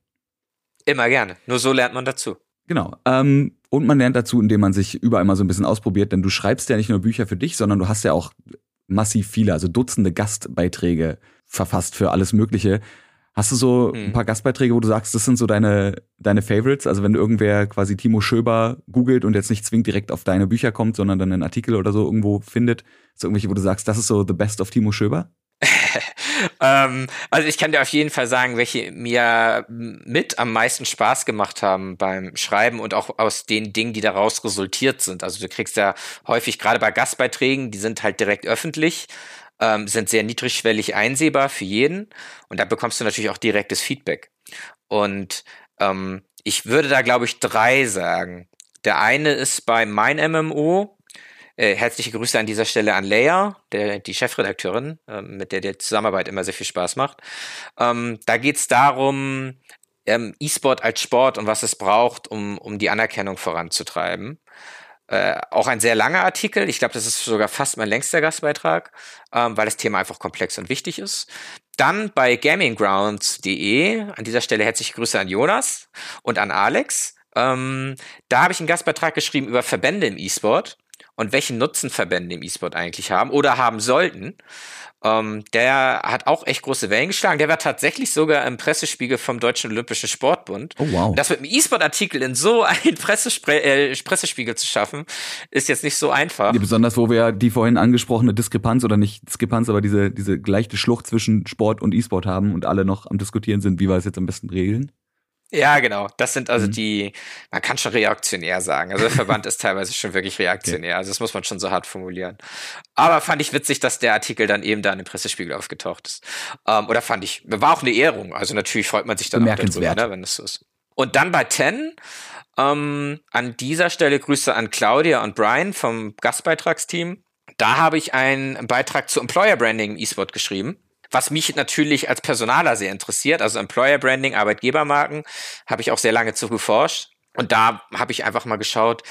Speaker 2: Immer gerne. Nur so lernt man dazu.
Speaker 1: Genau. Ähm, und man lernt dazu, indem man sich überall mal so ein bisschen ausprobiert, denn du schreibst ja nicht nur Bücher für dich, sondern du hast ja auch massiv viele, also Dutzende Gastbeiträge verfasst für alles Mögliche. Hast du so ein hm. paar Gastbeiträge, wo du sagst, das sind so deine, deine Favorites? Also wenn irgendwer quasi Timo Schöber googelt und jetzt nicht zwingend direkt auf deine Bücher kommt, sondern dann einen Artikel oder so irgendwo findet, so irgendwelche, wo du sagst, das ist so the best of Timo Schöber?
Speaker 2: ähm, also ich kann dir auf jeden Fall sagen, welche mir mit am meisten Spaß gemacht haben beim Schreiben und auch aus den Dingen, die daraus resultiert sind. Also du kriegst ja häufig gerade bei Gastbeiträgen, die sind halt direkt öffentlich, ähm, sind sehr niedrigschwellig einsehbar für jeden und da bekommst du natürlich auch direktes Feedback. Und ähm, ich würde da, glaube ich, drei sagen. Der eine ist bei Mein MMO, äh, herzliche Grüße an dieser Stelle an Leia, der, die Chefredakteurin, äh, mit der die Zusammenarbeit immer sehr viel Spaß macht. Ähm, da geht es darum, ähm, E-Sport als Sport und was es braucht, um, um die Anerkennung voranzutreiben. Äh, auch ein sehr langer Artikel. Ich glaube, das ist sogar fast mein längster Gastbeitrag, ähm, weil das Thema einfach komplex und wichtig ist. Dann bei gaminggrounds.de, an dieser Stelle herzliche Grüße an Jonas und an Alex. Ähm, da habe ich einen Gastbeitrag geschrieben über Verbände im E-Sport und welchen Nutzen Verbände im E-Sport eigentlich haben oder haben sollten. Ähm, der hat auch echt große Wellen geschlagen. Der war tatsächlich sogar im Pressespiegel vom Deutschen Olympischen Sportbund.
Speaker 1: Oh wow.
Speaker 2: Das mit einem E-Sport-Artikel in so einen Pressespre äh, Pressespiegel zu schaffen, ist jetzt nicht so einfach.
Speaker 1: Ja, besonders, wo wir die vorhin angesprochene Diskrepanz oder nicht Diskrepanz, aber diese, diese leichte Schlucht zwischen Sport und E-Sport haben und alle noch am Diskutieren sind, wie wir es jetzt am besten regeln.
Speaker 2: Ja, genau. Das sind also mhm. die, man kann schon reaktionär sagen. Also der Verband ist teilweise schon wirklich reaktionär. Okay. Also das muss man schon so hart formulieren. Aber fand ich witzig, dass der Artikel dann eben da in dem Pressespiegel aufgetaucht ist. Ähm, oder fand ich, war auch eine Ehrung. Also natürlich freut man sich dann auch darüber, ne, wenn das so ist. Und dann bei Ten, ähm, an dieser Stelle Grüße an Claudia und Brian vom Gastbeitragsteam. Da habe ich einen Beitrag zu Employer Branding im E-Sport geschrieben. Was mich natürlich als Personaler sehr interessiert, also Employer Branding, Arbeitgebermarken, habe ich auch sehr lange zu geforscht. Und da habe ich einfach mal geschaut,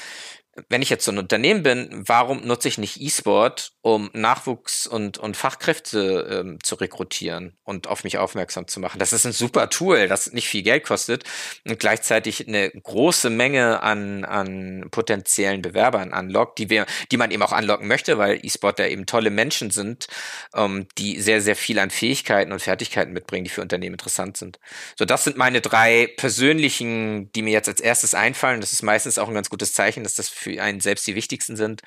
Speaker 2: wenn ich jetzt so ein Unternehmen bin, warum nutze ich nicht E-Sport, um Nachwuchs und, und Fachkräfte ähm, zu rekrutieren und auf mich aufmerksam zu machen? Das ist ein super Tool, das nicht viel Geld kostet und gleichzeitig eine große Menge an, an potenziellen Bewerbern anlockt, die wir, die man eben auch anlocken möchte, weil E-Sportler eben tolle Menschen sind, ähm, die sehr, sehr viel an Fähigkeiten und Fertigkeiten mitbringen, die für Unternehmen interessant sind. So, das sind meine drei persönlichen, die mir jetzt als erstes einfallen. Das ist meistens auch ein ganz gutes Zeichen, dass das für für einen selbst die wichtigsten sind.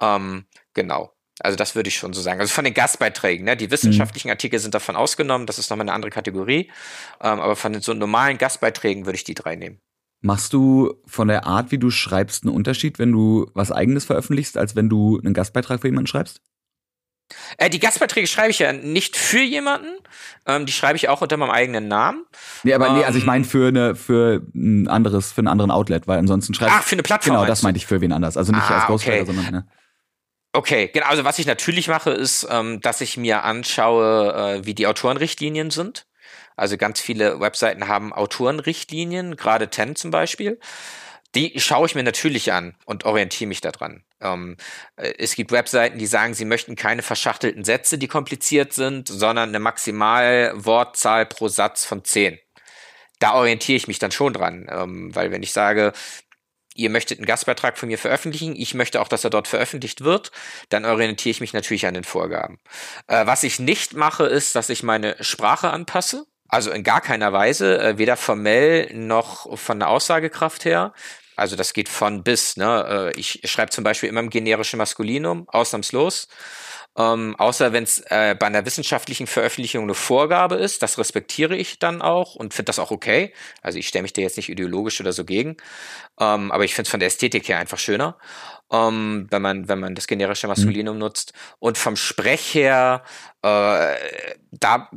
Speaker 2: Ähm, genau. Also das würde ich schon so sagen. Also von den Gastbeiträgen, ne? die wissenschaftlichen Artikel sind davon ausgenommen, das ist nochmal eine andere Kategorie. Ähm, aber von den so normalen Gastbeiträgen würde ich die drei nehmen.
Speaker 1: Machst du von der Art, wie du schreibst, einen Unterschied, wenn du was eigenes veröffentlichst, als wenn du einen Gastbeitrag für jemanden schreibst?
Speaker 2: Äh, die Gastbeiträge schreibe ich ja nicht für jemanden, ähm, die schreibe ich auch unter meinem eigenen Namen.
Speaker 1: Nee, aber ähm, nee, also ich meine für eine für ein anderes für einen anderen Outlet, weil ansonsten schreibe
Speaker 2: Ach, für eine Plattform.
Speaker 1: Genau, das meinte ich für wen anders, also nicht ah, als Ghostwriter, okay. sondern ne.
Speaker 2: Okay, genau. Also was ich natürlich mache, ist, ähm, dass ich mir anschaue, äh, wie die Autorenrichtlinien sind. Also ganz viele Webseiten haben Autorenrichtlinien, gerade Ten zum Beispiel. Die schaue ich mir natürlich an und orientiere mich daran. Ähm, äh, es gibt Webseiten, die sagen, sie möchten keine verschachtelten Sätze, die kompliziert sind, sondern eine Maximalwortzahl pro Satz von zehn. Da orientiere ich mich dann schon dran, ähm, weil wenn ich sage, ihr möchtet einen Gastbeitrag von mir veröffentlichen, ich möchte auch, dass er dort veröffentlicht wird, dann orientiere ich mich natürlich an den Vorgaben. Äh, was ich nicht mache, ist, dass ich meine Sprache anpasse. Also in gar keiner Weise, äh, weder formell noch von der Aussagekraft her. Also das geht von bis. Ne? Äh, ich schreibe zum Beispiel immer im generischen Maskulinum, ausnahmslos. Ähm, außer wenn es äh, bei einer wissenschaftlichen Veröffentlichung eine Vorgabe ist, das respektiere ich dann auch und finde das auch okay. Also ich stelle mich da jetzt nicht ideologisch oder so gegen, ähm, aber ich finde es von der Ästhetik her einfach schöner, ähm, wenn man wenn man das generische Maskulinum mhm. nutzt. Und vom Sprech her, äh, da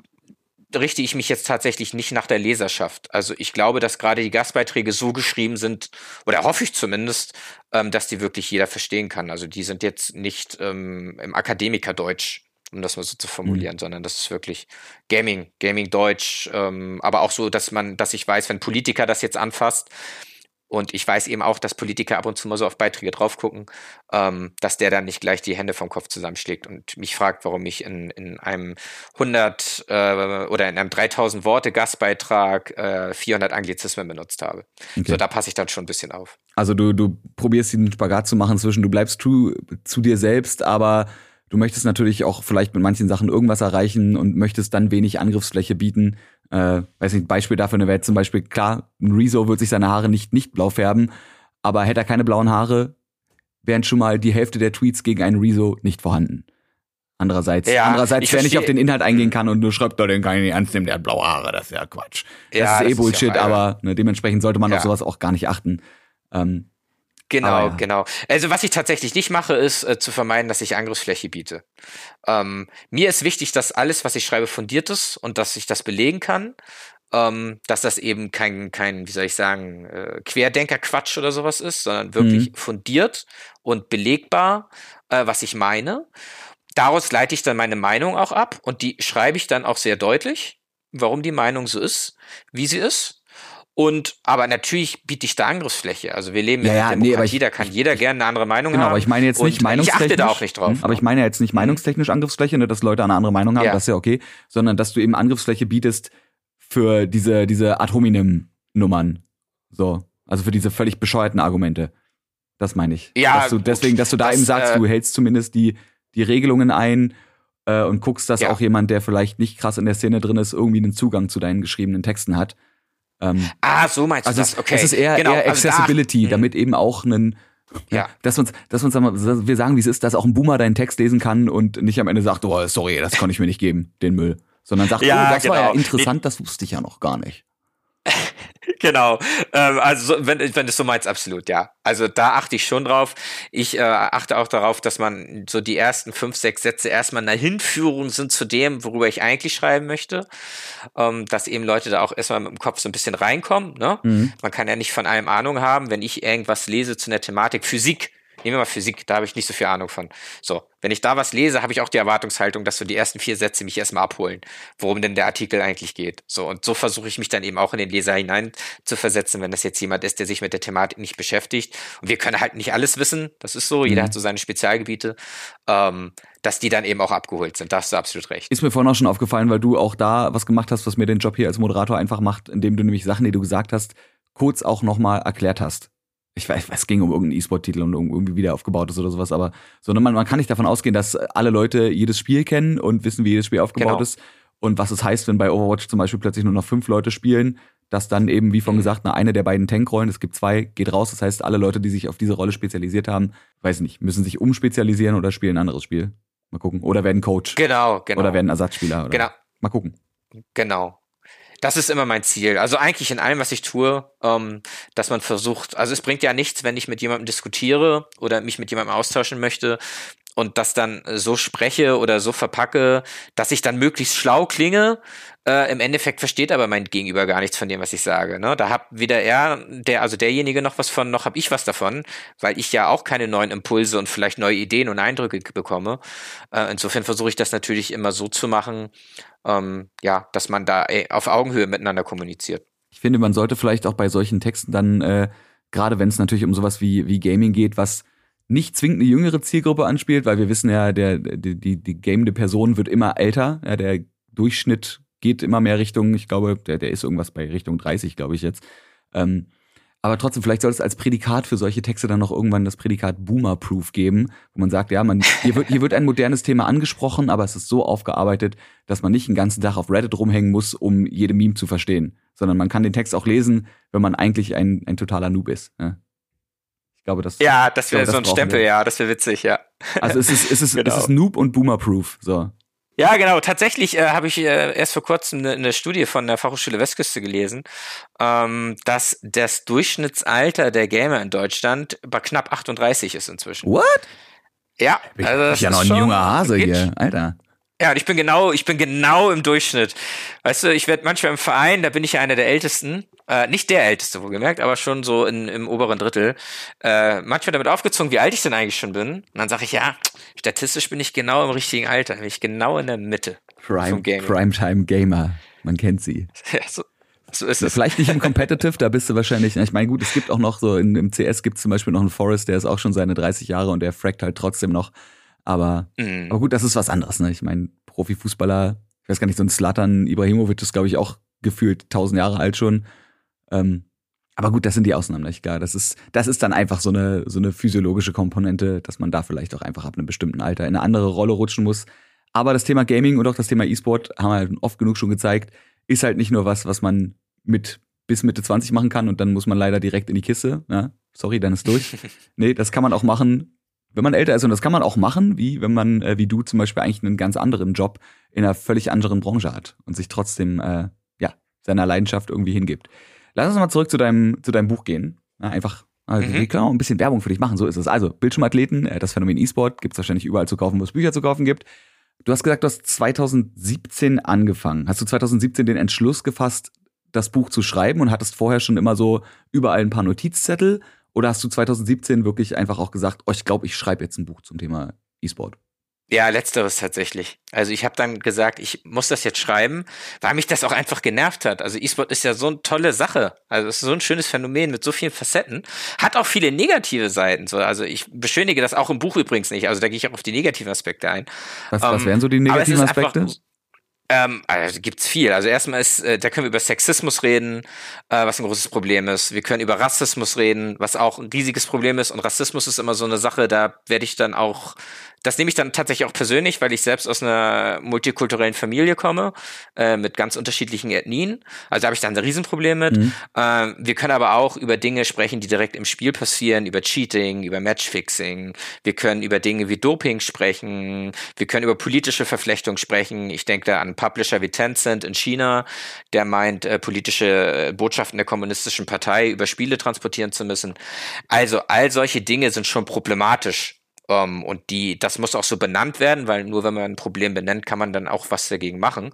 Speaker 2: richte ich mich jetzt tatsächlich nicht nach der Leserschaft. Also ich glaube, dass gerade die Gastbeiträge so geschrieben sind, oder hoffe ich zumindest, ähm, dass die wirklich jeder verstehen kann. Also die sind jetzt nicht ähm, im Akademikerdeutsch, um das mal so zu formulieren, mhm. sondern das ist wirklich Gaming, Gaming Deutsch, ähm, aber auch so, dass man, dass ich weiß, wenn Politiker das jetzt anfasst, und ich weiß eben auch, dass Politiker ab und zu mal so auf Beiträge drauf gucken, ähm, dass der dann nicht gleich die Hände vom Kopf zusammenschlägt und mich fragt, warum ich in, in einem 100 äh, oder in einem 3000 Worte Gastbeitrag äh, 400 Anglizismen benutzt habe. Okay. So, da passe ich dann schon ein bisschen auf.
Speaker 1: Also du, du probierst den Spagat zu machen zwischen, du bleibst zu, zu dir selbst, aber du möchtest natürlich auch vielleicht mit manchen Sachen irgendwas erreichen und möchtest dann wenig Angriffsfläche bieten äh, weiß nicht, Beispiel dafür wäre jetzt zum Beispiel, klar, ein Rezo wird sich seine Haare nicht, nicht blau färben, aber hätte er keine blauen Haare, wären schon mal die Hälfte der Tweets gegen einen Rezo nicht vorhanden. Andererseits,
Speaker 2: Ja,
Speaker 1: andererseits,
Speaker 2: ich
Speaker 1: wer nicht auf den Inhalt eingehen kann und nur schreibt, "Oh, den kann ich nicht ernst nehmen, der hat blaue Haare, das ist ja Quatsch. Das
Speaker 2: Ja,
Speaker 1: ist eh
Speaker 2: das ist
Speaker 1: Bullshit,
Speaker 2: ja
Speaker 1: aber ne, dementsprechend sollte man auf sowas auch gar nicht achten. Ähm,
Speaker 2: Genau,
Speaker 1: Aber ja.
Speaker 2: genau. Also was ich tatsächlich nicht mache, ist äh, zu vermeiden, dass ich Angriffsfläche biete. Ähm, mir ist wichtig, dass alles, was ich schreibe, fundiert ist und dass ich das belegen kann. Ähm, dass das eben kein, kein, wie soll ich sagen, äh, Querdenker-Quatsch oder sowas ist, sondern wirklich fundiert und belegbar, äh, was ich meine. Daraus leite ich dann meine Meinung auch ab und die schreibe ich dann auch sehr deutlich, warum die Meinung so ist, wie sie ist. Und aber natürlich biete ich da Angriffsfläche. Also wir leben
Speaker 1: Ja,
Speaker 2: in
Speaker 1: ja, nee, aber
Speaker 2: Demokratie,
Speaker 1: ich-
Speaker 2: da kann jeder gerne eine andere Meinung
Speaker 1: genau,
Speaker 2: haben.
Speaker 1: aber ich meine jetzt nicht
Speaker 2: Ich
Speaker 1: meinungstechnisch.
Speaker 2: achte da auch nicht drauf.
Speaker 1: hm, Aber ich meine jetzt nicht meinungstechnisch Angriffsfläche, ne, dass Leute eine andere Meinung haben,
Speaker 2: Ja.
Speaker 1: das ist ja okay, sondern dass du eben Angriffsfläche bietest für diese, diese Ad hominem Nummern. So. Also für diese völlig bescheuerten Argumente. Das meine ich.
Speaker 2: Ja,
Speaker 1: dass du deswegen, dass du da
Speaker 2: Das,
Speaker 1: eben sagst,
Speaker 2: äh,
Speaker 1: du hältst zumindest die, die Regelungen ein äh, und guckst, dass
Speaker 2: Ja.
Speaker 1: auch jemand, der vielleicht nicht krass in der Szene drin ist, irgendwie einen Zugang zu deinen geschriebenen Texten hat. Ähm,
Speaker 2: ah, so meinst du
Speaker 1: also
Speaker 2: das? Okay.
Speaker 1: es ist eher,
Speaker 2: genau,
Speaker 1: eher
Speaker 2: also
Speaker 1: Accessibility,
Speaker 2: Mhm.
Speaker 1: damit eben auch ein
Speaker 2: Ja.
Speaker 1: dass uns, dass uns wir, sagen, wie es ist, dass auch ein Boomer deinen Text lesen kann und nicht am Ende sagt, oh, sorry, das konnte ich mir nicht geben, den Müll. Sondern sagt,
Speaker 2: Ja,
Speaker 1: oh, das war ja
Speaker 2: genau.
Speaker 1: interessant, das wusste ich ja noch gar nicht.
Speaker 2: Genau. Ähm, also so- wenn, wenn du es so meinst, absolut, ja. Also da achte ich schon drauf. Ich äh, achte auch darauf, dass man so die ersten fünf, sechs Sätze erstmal eine Hinführung sind zu dem, worüber ich eigentlich schreiben möchte. Ähm, dass eben Leute da auch erstmal mit dem Kopf so ein bisschen reinkommen. Ne?
Speaker 1: Mhm.
Speaker 2: Man kann ja nicht von allem Ahnung haben, wenn ich irgendwas lese zu einer Thematik Physik. Nehmen wir mal Physik, da habe ich nicht so viel Ahnung von. So, wenn ich da was lese, habe ich auch die Erwartungshaltung, dass so die ersten vier Sätze mich erstmal abholen, worum denn der Artikel eigentlich geht. So, und so versuche ich mich dann eben auch in den Leser hinein zu versetzen, wenn das jetzt jemand ist, der sich mit der Thematik nicht beschäftigt. Und wir können halt nicht alles wissen, das ist so, jeder
Speaker 1: Mhm.
Speaker 2: hat so seine Spezialgebiete, ähm, dass die dann eben auch abgeholt sind. Da hast du absolut recht.
Speaker 1: Ist mir vorhin auch schon aufgefallen, weil du auch da was gemacht hast, was mir den Job hier als Moderator einfach macht, indem du nämlich Sachen, die du gesagt hast, kurz auch nochmal erklärt hast. Ich weiß, es ging um irgendeinen E-Sport-Titel und irgendwie wieder aufgebaut ist oder sowas, aber sondern man, man kann nicht davon ausgehen, dass alle Leute jedes Spiel kennen und wissen, wie jedes Spiel aufgebaut
Speaker 2: Genau.
Speaker 1: ist und was es heißt, wenn bei Overwatch zum Beispiel plötzlich nur noch fünf Leute spielen, dass dann eben, wie von
Speaker 2: Mhm.
Speaker 1: gesagt, eine, eine der beiden Tankrollen, es gibt zwei, geht raus. Das heißt, alle Leute, die sich auf diese Rolle spezialisiert haben, weiß nicht, müssen sich umspezialisieren oder spielen ein anderes Spiel. Mal gucken. Oder werden Coach.
Speaker 2: Genau, genau.
Speaker 1: Oder werden Ersatzspieler. Oder
Speaker 2: Genau.
Speaker 1: Mal gucken.
Speaker 2: Genau. Das ist immer mein Ziel. Also eigentlich in allem, was ich tue, ähm, dass man versucht, also es bringt ja nichts, wenn ich mit jemandem diskutiere oder mich mit jemandem austauschen möchte und das dann so spreche oder so verpacke, dass ich dann möglichst schlau klinge. Äh, Im Endeffekt versteht aber mein Gegenüber gar nichts von dem, was ich sage. Ne? Da hat weder er, der, also derjenige noch was von, noch habe ich was davon, weil ich ja auch keine neuen Impulse und vielleicht neue Ideen und Eindrücke bekomme. Äh, insofern versuche ich das natürlich immer so zu machen, ähm, ja, dass man da ey, auf Augenhöhe miteinander kommuniziert.
Speaker 1: Ich finde, man sollte vielleicht auch bei solchen Texten dann, äh, gerade wenn es natürlich um sowas wie, wie Gaming geht, was nicht zwingend eine jüngere Zielgruppe anspielt, weil wir wissen ja, der, die, die, die gamende Person wird immer älter. Ja, der Durchschnitt geht immer mehr Richtung, ich glaube, der, der ist irgendwas bei Richtung 30, glaube ich jetzt. Ähm, aber trotzdem, vielleicht soll es als Prädikat für solche Texte dann noch irgendwann das Prädikat Boomer-Proof geben, wo man sagt, ja, man, hier wird, hier wird ein modernes Thema angesprochen, aber es ist so aufgearbeitet, dass man nicht den ganzen Tag auf Reddit rumhängen muss, um jede Meme zu verstehen, sondern man kann den Text auch lesen, wenn man eigentlich ein, ein totaler Noob ist. Ja. Ich glaube, das.
Speaker 2: Ja, das wäre so ein Stempel,
Speaker 1: wir.
Speaker 2: ja, das wäre witzig, ja.
Speaker 1: Also es ist, es ist,
Speaker 2: Genau.
Speaker 1: es ist Noob und Boomer-Proof. So.
Speaker 2: Ja, genau. Tatsächlich äh, habe ich äh, erst vor kurzem eine, eine Studie von der Fachhochschule Westküste gelesen, ähm, dass das Durchschnittsalter der Gamer in Deutschland bei knapp 38 ist inzwischen.
Speaker 1: What?
Speaker 2: Ja,
Speaker 1: Ich,
Speaker 2: also das
Speaker 1: ich ja
Speaker 2: ist
Speaker 1: noch ein junger Hase
Speaker 2: geht
Speaker 1: hier, Alter.
Speaker 2: Ja, und ich bin genau, ich bin genau im Durchschnitt. Weißt du, ich werde manchmal im Verein, da bin ich ja einer der Ältesten, äh, nicht der Älteste, wohlgemerkt, aber schon so in, im oberen Drittel, äh, manchmal damit aufgezogen, wie alt ich denn eigentlich schon bin. Und dann sage ich, ja, statistisch bin ich genau im richtigen Alter, bin ich genau in der Mitte
Speaker 1: Prime. Primetime Gamer. Man kennt sie.
Speaker 2: Ja, so, so ist es.
Speaker 1: Vielleicht nicht im Competitive, da bist du wahrscheinlich, ich meine, gut, es gibt auch noch so, in, im CS gibt es zum Beispiel noch einen Forest, der ist auch schon seine 30 Jahre und der fragt halt trotzdem noch. Aber,
Speaker 2: Mhm.
Speaker 1: aber gut, das ist was anderes, ne? Ich meine, Profifußballer, ich weiß gar nicht, so ein Slatan Ibrahimovic ist, glaube ich, auch gefühlt 1000 Jahre alt schon. Ähm, aber gut, das sind die Ausnahmen, nicht klar. Das ist, das ist dann einfach so eine, so eine physiologische Komponente, dass man da vielleicht auch einfach ab einem bestimmten Alter in eine andere Rolle rutschen muss. Aber das Thema Gaming und auch das Thema E-Sport haben wir halt oft genug schon gezeigt, ist halt nicht nur was, was man mit bis Mitte 20 machen kann und dann muss man leider direkt in die Kiste. Ja, sorry, dann ist durch. nee, das kann man auch machen wenn man älter ist, und das kann man auch machen, wie wenn man, äh, wie du zum Beispiel eigentlich einen ganz anderen Job in einer völlig anderen Branche hat und sich trotzdem, äh, ja, seiner Leidenschaft irgendwie hingibt. Lass uns mal zurück zu deinem, zu deinem Buch gehen. Ja, einfach, also, mhm. auch ein bisschen Werbung für dich machen, so ist es. Also, Bildschirmathleten, äh, das Phänomen E-Sport, gibt es wahrscheinlich überall zu kaufen, wo es Bücher zu kaufen gibt. Du hast gesagt, du hast 2017 angefangen. Hast du 2017 den Entschluss gefasst, das Buch zu schreiben und hattest vorher schon immer so überall ein paar Notizzettel? Oder hast du 2017 wirklich einfach auch gesagt, oh, ich glaube, ich schreibe jetzt ein Buch zum Thema E-Sport?
Speaker 2: Ja, letzteres tatsächlich. Also ich habe dann gesagt, ich muss das jetzt schreiben, weil mich das auch einfach genervt hat. Also E-Sport ist ja so eine tolle Sache. Also es ist so ein schönes Phänomen mit so vielen Facetten. Hat auch viele negative Seiten. So, also ich beschönige das auch im Buch übrigens nicht. Also da gehe ich auch auf die negativen Aspekte ein.
Speaker 1: Was, was ähm, wären so die negativen Aspekte? Einfach,
Speaker 2: ähm, also gibt's viel. Also erstmal ist, äh, da können wir über Sexismus reden, äh, was ein großes Problem ist. Wir können über Rassismus reden, was auch ein riesiges Problem ist. Und Rassismus ist immer so eine Sache, da werde ich dann auch das nehme ich dann tatsächlich auch persönlich, weil ich selbst aus einer multikulturellen Familie komme, äh, mit ganz unterschiedlichen Ethnien. Also da habe ich dann ein Riesenproblem mit. Mhm. Äh, wir können aber auch über Dinge sprechen, die direkt im Spiel passieren, über Cheating, über Matchfixing. Wir können über Dinge wie Doping sprechen. Wir können über politische Verflechtung sprechen. Ich denke da an Publisher wie Tencent in China, der meint, äh, politische äh, Botschaften der kommunistischen Partei über Spiele transportieren zu müssen. Also all solche Dinge sind schon problematisch um, ähm, und die, das muss auch so benannt werden, weil nur wenn man ein Problem benennt, kann man dann auch was dagegen machen.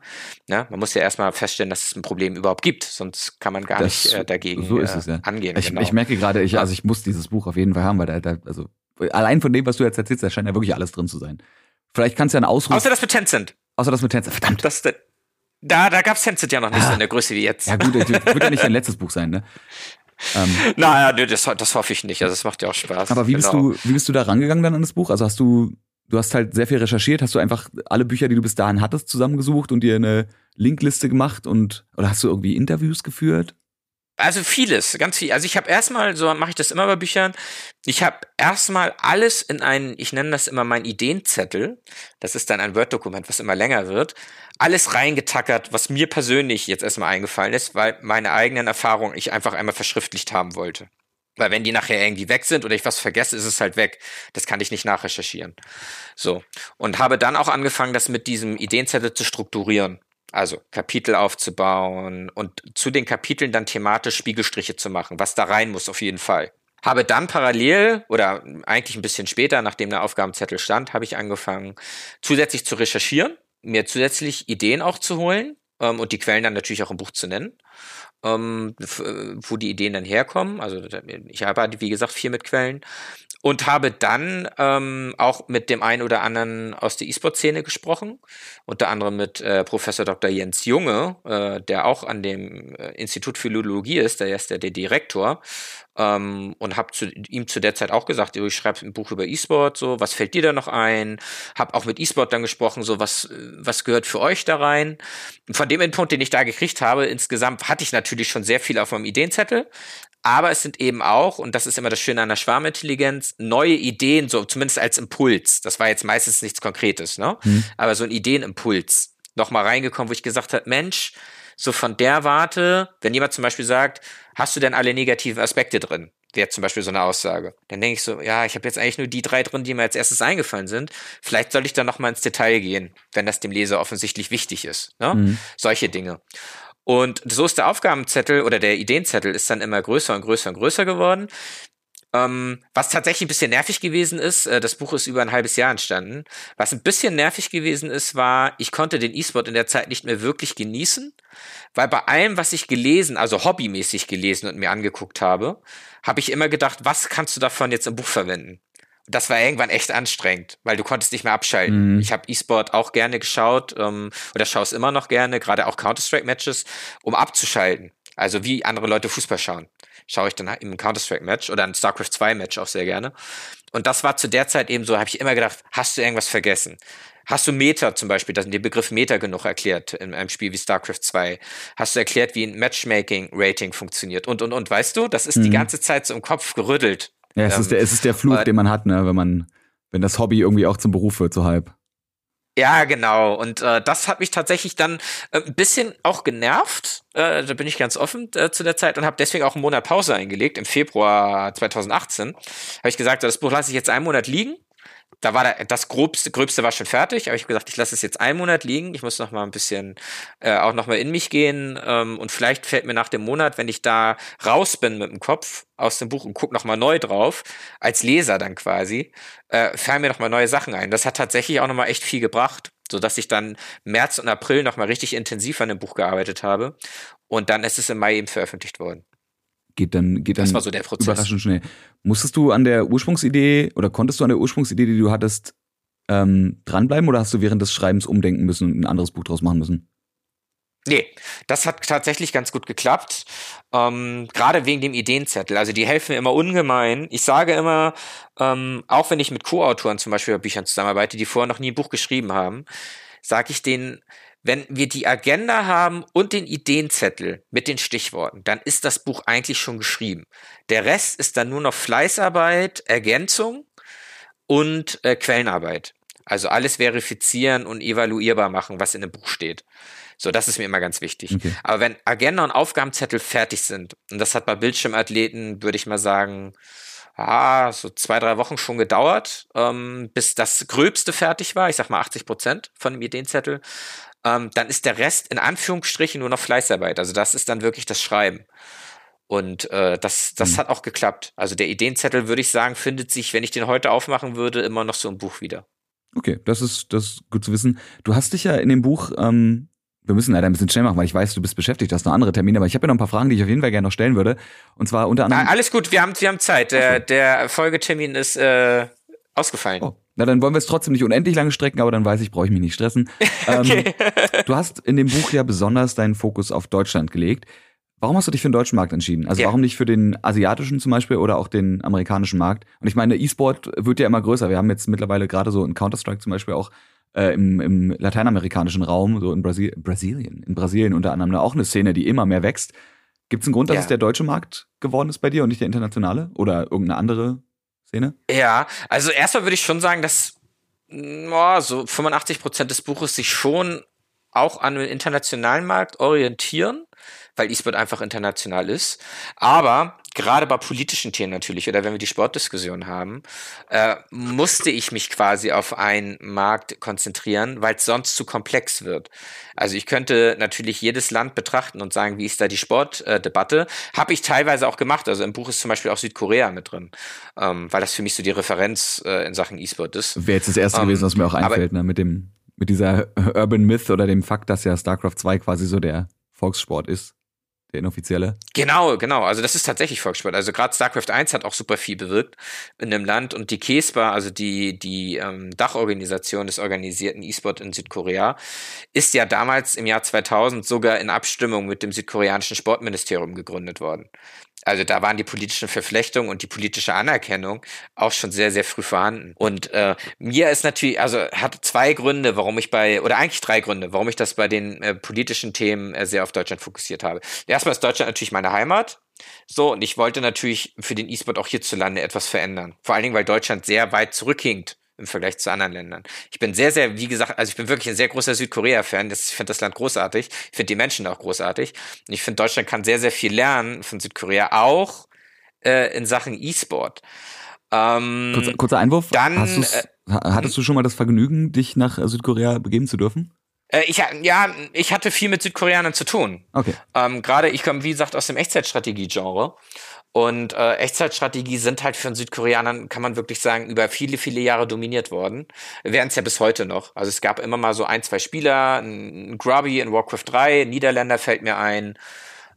Speaker 2: Ne? Man muss ja erstmal feststellen, dass es ein Problem überhaupt gibt, sonst kann man gar das, nicht äh, dagegen
Speaker 1: so ist es, ja.
Speaker 2: Äh, angehen.
Speaker 1: Ich, genau. ich merke gerade, ich, also ich muss dieses Buch auf jeden Fall haben, weil da, da, also allein von dem, was du jetzt erzählst, da scheint ja wirklich alles drin zu sein. Vielleicht kannst du ja einen Ausruf.
Speaker 2: Außer das mit Tencent.
Speaker 1: Außer das mit Tencent. Verdammt.
Speaker 2: Das, da, da gab's Tencent ja noch nicht ah. so in der Größe wie jetzt.
Speaker 1: Ja gut, das wird ja nicht dein letztes Buch sein, ne?
Speaker 2: Ähm, naja, das, das hoffe ich nicht. Also es macht ja auch Spaß.
Speaker 1: Aber wie bist genau. du, wie bist du da rangegangen dann an das Buch? Also hast du, du hast halt sehr viel recherchiert, hast du einfach alle Bücher, die du bis dahin hattest, zusammengesucht und dir eine Linkliste gemacht und oder hast du irgendwie Interviews geführt?
Speaker 2: Also vieles, ganz viel. Also ich habe erstmal, so mache ich das immer bei Büchern, ich habe erstmal alles in einen, ich nenne das immer mein Ideenzettel, das ist dann ein Word-Dokument, was immer länger wird, alles reingetackert, was mir persönlich jetzt erstmal eingefallen ist, weil meine eigenen Erfahrungen ich einfach einmal verschriftlicht haben wollte. Weil wenn die nachher irgendwie weg sind oder ich was vergesse, ist es halt weg. Das kann ich nicht nachrecherchieren. So. Und habe dann auch angefangen, das mit diesem Ideenzettel zu strukturieren. Also Kapitel aufzubauen und zu den Kapiteln dann thematisch Spiegelstriche zu machen, was da rein muss auf jeden Fall. Habe dann parallel oder eigentlich ein bisschen später, nachdem der Aufgabenzettel stand, habe ich angefangen, zusätzlich zu recherchieren, mir zusätzlich Ideen auch zu holen ähm, und die Quellen dann natürlich auch im Buch zu nennen, ähm, wo die Ideen dann herkommen. Also ich arbeite, wie gesagt, viel mit Quellen und habe dann ähm, auch mit dem einen oder anderen aus der E-Sport-Szene gesprochen, unter anderem mit äh, Professor Dr. Jens Junge, äh, der auch an dem äh, Institut für Philologie ist, der ist der, der Direktor ähm, und habe zu ihm zu der Zeit auch gesagt, ich schreibe ein Buch über E-Sport, so was fällt dir da noch ein? Habe auch mit E-Sport dann gesprochen, so was was gehört für euch da rein? Von dem Input, den ich da gekriegt habe, insgesamt hatte ich natürlich schon sehr viel auf meinem Ideenzettel, aber es sind eben auch, und das ist immer das Schöne an der Schwarmintelligenz, neue Ideen, so zumindest als Impuls. Das war jetzt meistens nichts Konkretes, ne? Mhm. Aber so ein Ideenimpuls nochmal reingekommen, wo ich gesagt habe, Mensch, so von der Warte, wenn jemand zum Beispiel sagt, hast du denn alle negativen Aspekte drin? Wäre zum Beispiel so eine Aussage. Dann denke ich so, ja, ich habe jetzt eigentlich nur die drei drin, die mir als erstes eingefallen sind. Vielleicht soll ich da nochmal ins Detail gehen, wenn das dem Leser offensichtlich wichtig ist. Ne? Mhm. Solche Dinge. Und so ist der Aufgabenzettel oder der Ideenzettel ist dann immer größer und größer und größer geworden. Ähm, was tatsächlich ein bisschen nervig gewesen ist, äh, das Buch ist über ein halbes Jahr entstanden. Was ein bisschen nervig gewesen ist, war, ich konnte den E-Sport in der Zeit nicht mehr wirklich genießen, weil bei allem, was ich gelesen, also hobbymäßig gelesen und mir angeguckt habe, habe ich immer gedacht, was kannst du davon jetzt im Buch verwenden? Das war irgendwann echt anstrengend, weil du konntest nicht mehr abschalten. Mhm. Ich habe E-Sport auch gerne geschaut ähm, oder schaue es immer noch gerne, gerade auch Counter-Strike-Matches, um abzuschalten. Also wie andere Leute Fußball schauen. Schaue ich dann im Counter-Strike-Match oder ein StarCraft 2-Match auch sehr gerne. Und das war zu der Zeit eben so, habe ich immer gedacht, hast du irgendwas vergessen? Hast du Meta zum Beispiel, das, den Begriff Meta genug erklärt in einem Spiel wie StarCraft 2? Hast du erklärt, wie ein Matchmaking-Rating funktioniert? Und, und, und, weißt du, das ist mhm. die ganze Zeit so im Kopf gerüttelt.
Speaker 1: Ja, es, ähm, ist, der, es ist der Fluch, den man hat, ne, wenn man, wenn das Hobby irgendwie auch zum Beruf wird, so halb.
Speaker 2: Ja, genau. Und äh, das hat mich tatsächlich dann äh, ein bisschen auch genervt. Äh, da bin ich ganz offen äh, zu der Zeit und habe deswegen auch einen Monat Pause eingelegt. Im Februar 2018 habe ich gesagt, das Buch lasse ich jetzt einen Monat liegen da war da, das grobste, gröbste war schon fertig, aber ich habe gesagt, ich lasse es jetzt einen Monat liegen. Ich muss noch mal ein bisschen äh, auch noch mal in mich gehen ähm, und vielleicht fällt mir nach dem Monat, wenn ich da raus bin mit dem Kopf aus dem Buch und guck noch mal neu drauf, als Leser dann quasi, äh, fallen mir noch mal neue Sachen ein. Das hat tatsächlich auch noch mal echt viel gebracht, so dass ich dann März und April noch mal richtig intensiv an dem Buch gearbeitet habe und dann ist es im Mai eben veröffentlicht worden
Speaker 1: geht dann, geht dann
Speaker 2: das war so der Prozess.
Speaker 1: überraschend schnell. Musstest du an der Ursprungsidee oder konntest du an der Ursprungsidee, die du hattest, ähm, dranbleiben oder hast du während des Schreibens umdenken müssen und ein anderes Buch draus machen müssen?
Speaker 2: Nee, das hat tatsächlich ganz gut geklappt. Ähm, Gerade wegen dem Ideenzettel. Also die helfen mir immer ungemein. Ich sage immer, ähm, auch wenn ich mit Co-Autoren zum Beispiel bei Büchern zusammenarbeite, die vorher noch nie ein Buch geschrieben haben, sage ich denen, wenn wir die Agenda haben und den Ideenzettel mit den Stichworten, dann ist das Buch eigentlich schon geschrieben. Der Rest ist dann nur noch Fleißarbeit, Ergänzung und äh, Quellenarbeit. Also alles verifizieren und evaluierbar machen, was in dem Buch steht. So, das ist mir immer ganz wichtig. Okay. Aber wenn Agenda und Aufgabenzettel fertig sind, und das hat bei Bildschirmathleten, würde ich mal sagen, ah, so zwei, drei Wochen schon gedauert, ähm, bis das Gröbste fertig war. Ich sag mal 80 Prozent von dem Ideenzettel ähm, dann ist der Rest in Anführungsstrichen nur noch Fleißarbeit. Also das ist dann wirklich das Schreiben. Und äh, das, das mhm. hat auch geklappt. Also der Ideenzettel, würde ich sagen, findet sich, wenn ich den heute aufmachen würde, immer noch so im Buch wieder.
Speaker 1: Okay, das ist, das ist gut zu wissen. Du hast dich ja in dem Buch, ähm, wir müssen leider ein bisschen schnell machen, weil ich weiß, du bist beschäftigt, hast noch andere Termine, aber ich habe ja noch ein paar Fragen, die ich auf jeden Fall gerne noch stellen würde. Und zwar unter anderem.
Speaker 2: Na, alles gut, wir haben, wir haben Zeit. Der, okay. der Folgetermin ist äh, ausgefallen. Oh.
Speaker 1: Na, dann wollen wir es trotzdem nicht unendlich lange strecken, aber dann weiß ich, brauche ich mich nicht stressen. okay. Ähm, du hast in dem Buch ja besonders deinen Fokus auf Deutschland gelegt. Warum hast du dich für den deutschen Markt entschieden? Also ja. warum nicht für den asiatischen zum Beispiel oder auch den amerikanischen Markt? Und ich meine, E-Sport wird ja immer größer. Wir haben jetzt mittlerweile gerade so in Counter-Strike zum Beispiel auch äh, im, im lateinamerikanischen Raum, so in Brasil Brasilien, in Brasilien unter anderem auch eine Szene, die immer mehr wächst. Gibt es einen Grund, dass ja. es der deutsche Markt geworden ist bei dir und nicht der internationale? Oder irgendeine andere Szene?
Speaker 2: Ja, also erstmal würde ich schon sagen, dass oh, so 85 Prozent des Buches sich schon auch an den internationalen Markt orientieren weil E-Sport einfach international ist. Aber gerade bei politischen Themen natürlich, oder wenn wir die Sportdiskussion haben, äh, musste ich mich quasi auf einen Markt konzentrieren, weil es sonst zu komplex wird. Also ich könnte natürlich jedes Land betrachten und sagen, wie ist da die Sportdebatte. Äh, Habe ich teilweise auch gemacht. Also im Buch ist zum Beispiel auch Südkorea mit drin, ähm, weil das für mich so die Referenz äh, in Sachen E-Sport ist.
Speaker 1: Wäre jetzt das erste ähm, gewesen, was mir auch einfällt, ne, mit dem mit dieser Urban Myth oder dem Fakt, dass ja StarCraft 2 quasi so der Volkssport ist der inoffizielle.
Speaker 2: Genau, genau. Also das ist tatsächlich Volkssport. Also gerade StarCraft 1 hat auch super viel bewirkt in dem Land und die KESPA, also die, die ähm, Dachorganisation des organisierten E-Sport in Südkorea, ist ja damals im Jahr 2000 sogar in Abstimmung mit dem südkoreanischen Sportministerium gegründet worden. Also da waren die politischen Verflechtungen und die politische Anerkennung auch schon sehr, sehr früh vorhanden. Und äh, mir ist natürlich, also hat zwei Gründe, warum ich bei, oder eigentlich drei Gründe, warum ich das bei den äh, politischen Themen äh, sehr auf Deutschland fokussiert habe. Erstmal ist Deutschland natürlich meine Heimat. So, und ich wollte natürlich für den E-Sport auch hierzulande etwas verändern. Vor allen Dingen, weil Deutschland sehr weit zurückhinkt im Vergleich zu anderen Ländern. Ich bin sehr, sehr, wie gesagt, also ich bin wirklich ein sehr großer Südkorea-Fan. Ich finde das Land großartig. Ich finde die Menschen auch großartig. Und ich finde, Deutschland kann sehr, sehr viel lernen von Südkorea, auch äh, in Sachen E-Sport.
Speaker 1: Ähm, kurzer, kurzer Einwurf. Dann, äh, hattest du schon mal das Vergnügen, dich nach Südkorea begeben zu dürfen?
Speaker 2: Äh, ich, ja, ich hatte viel mit Südkoreanern zu tun.
Speaker 1: Okay.
Speaker 2: Ähm, Gerade ich komme, wie gesagt, aus dem Echtzeitstrategie-Genre. Und äh, Echtzeitstrategie sind halt für einen Südkoreaner, kann man wirklich sagen, über viele, viele Jahre dominiert worden. Wären es ja bis heute noch. Also es gab immer mal so ein, zwei Spieler, ein Grubby in Warcraft 3, Niederländer fällt mir ein,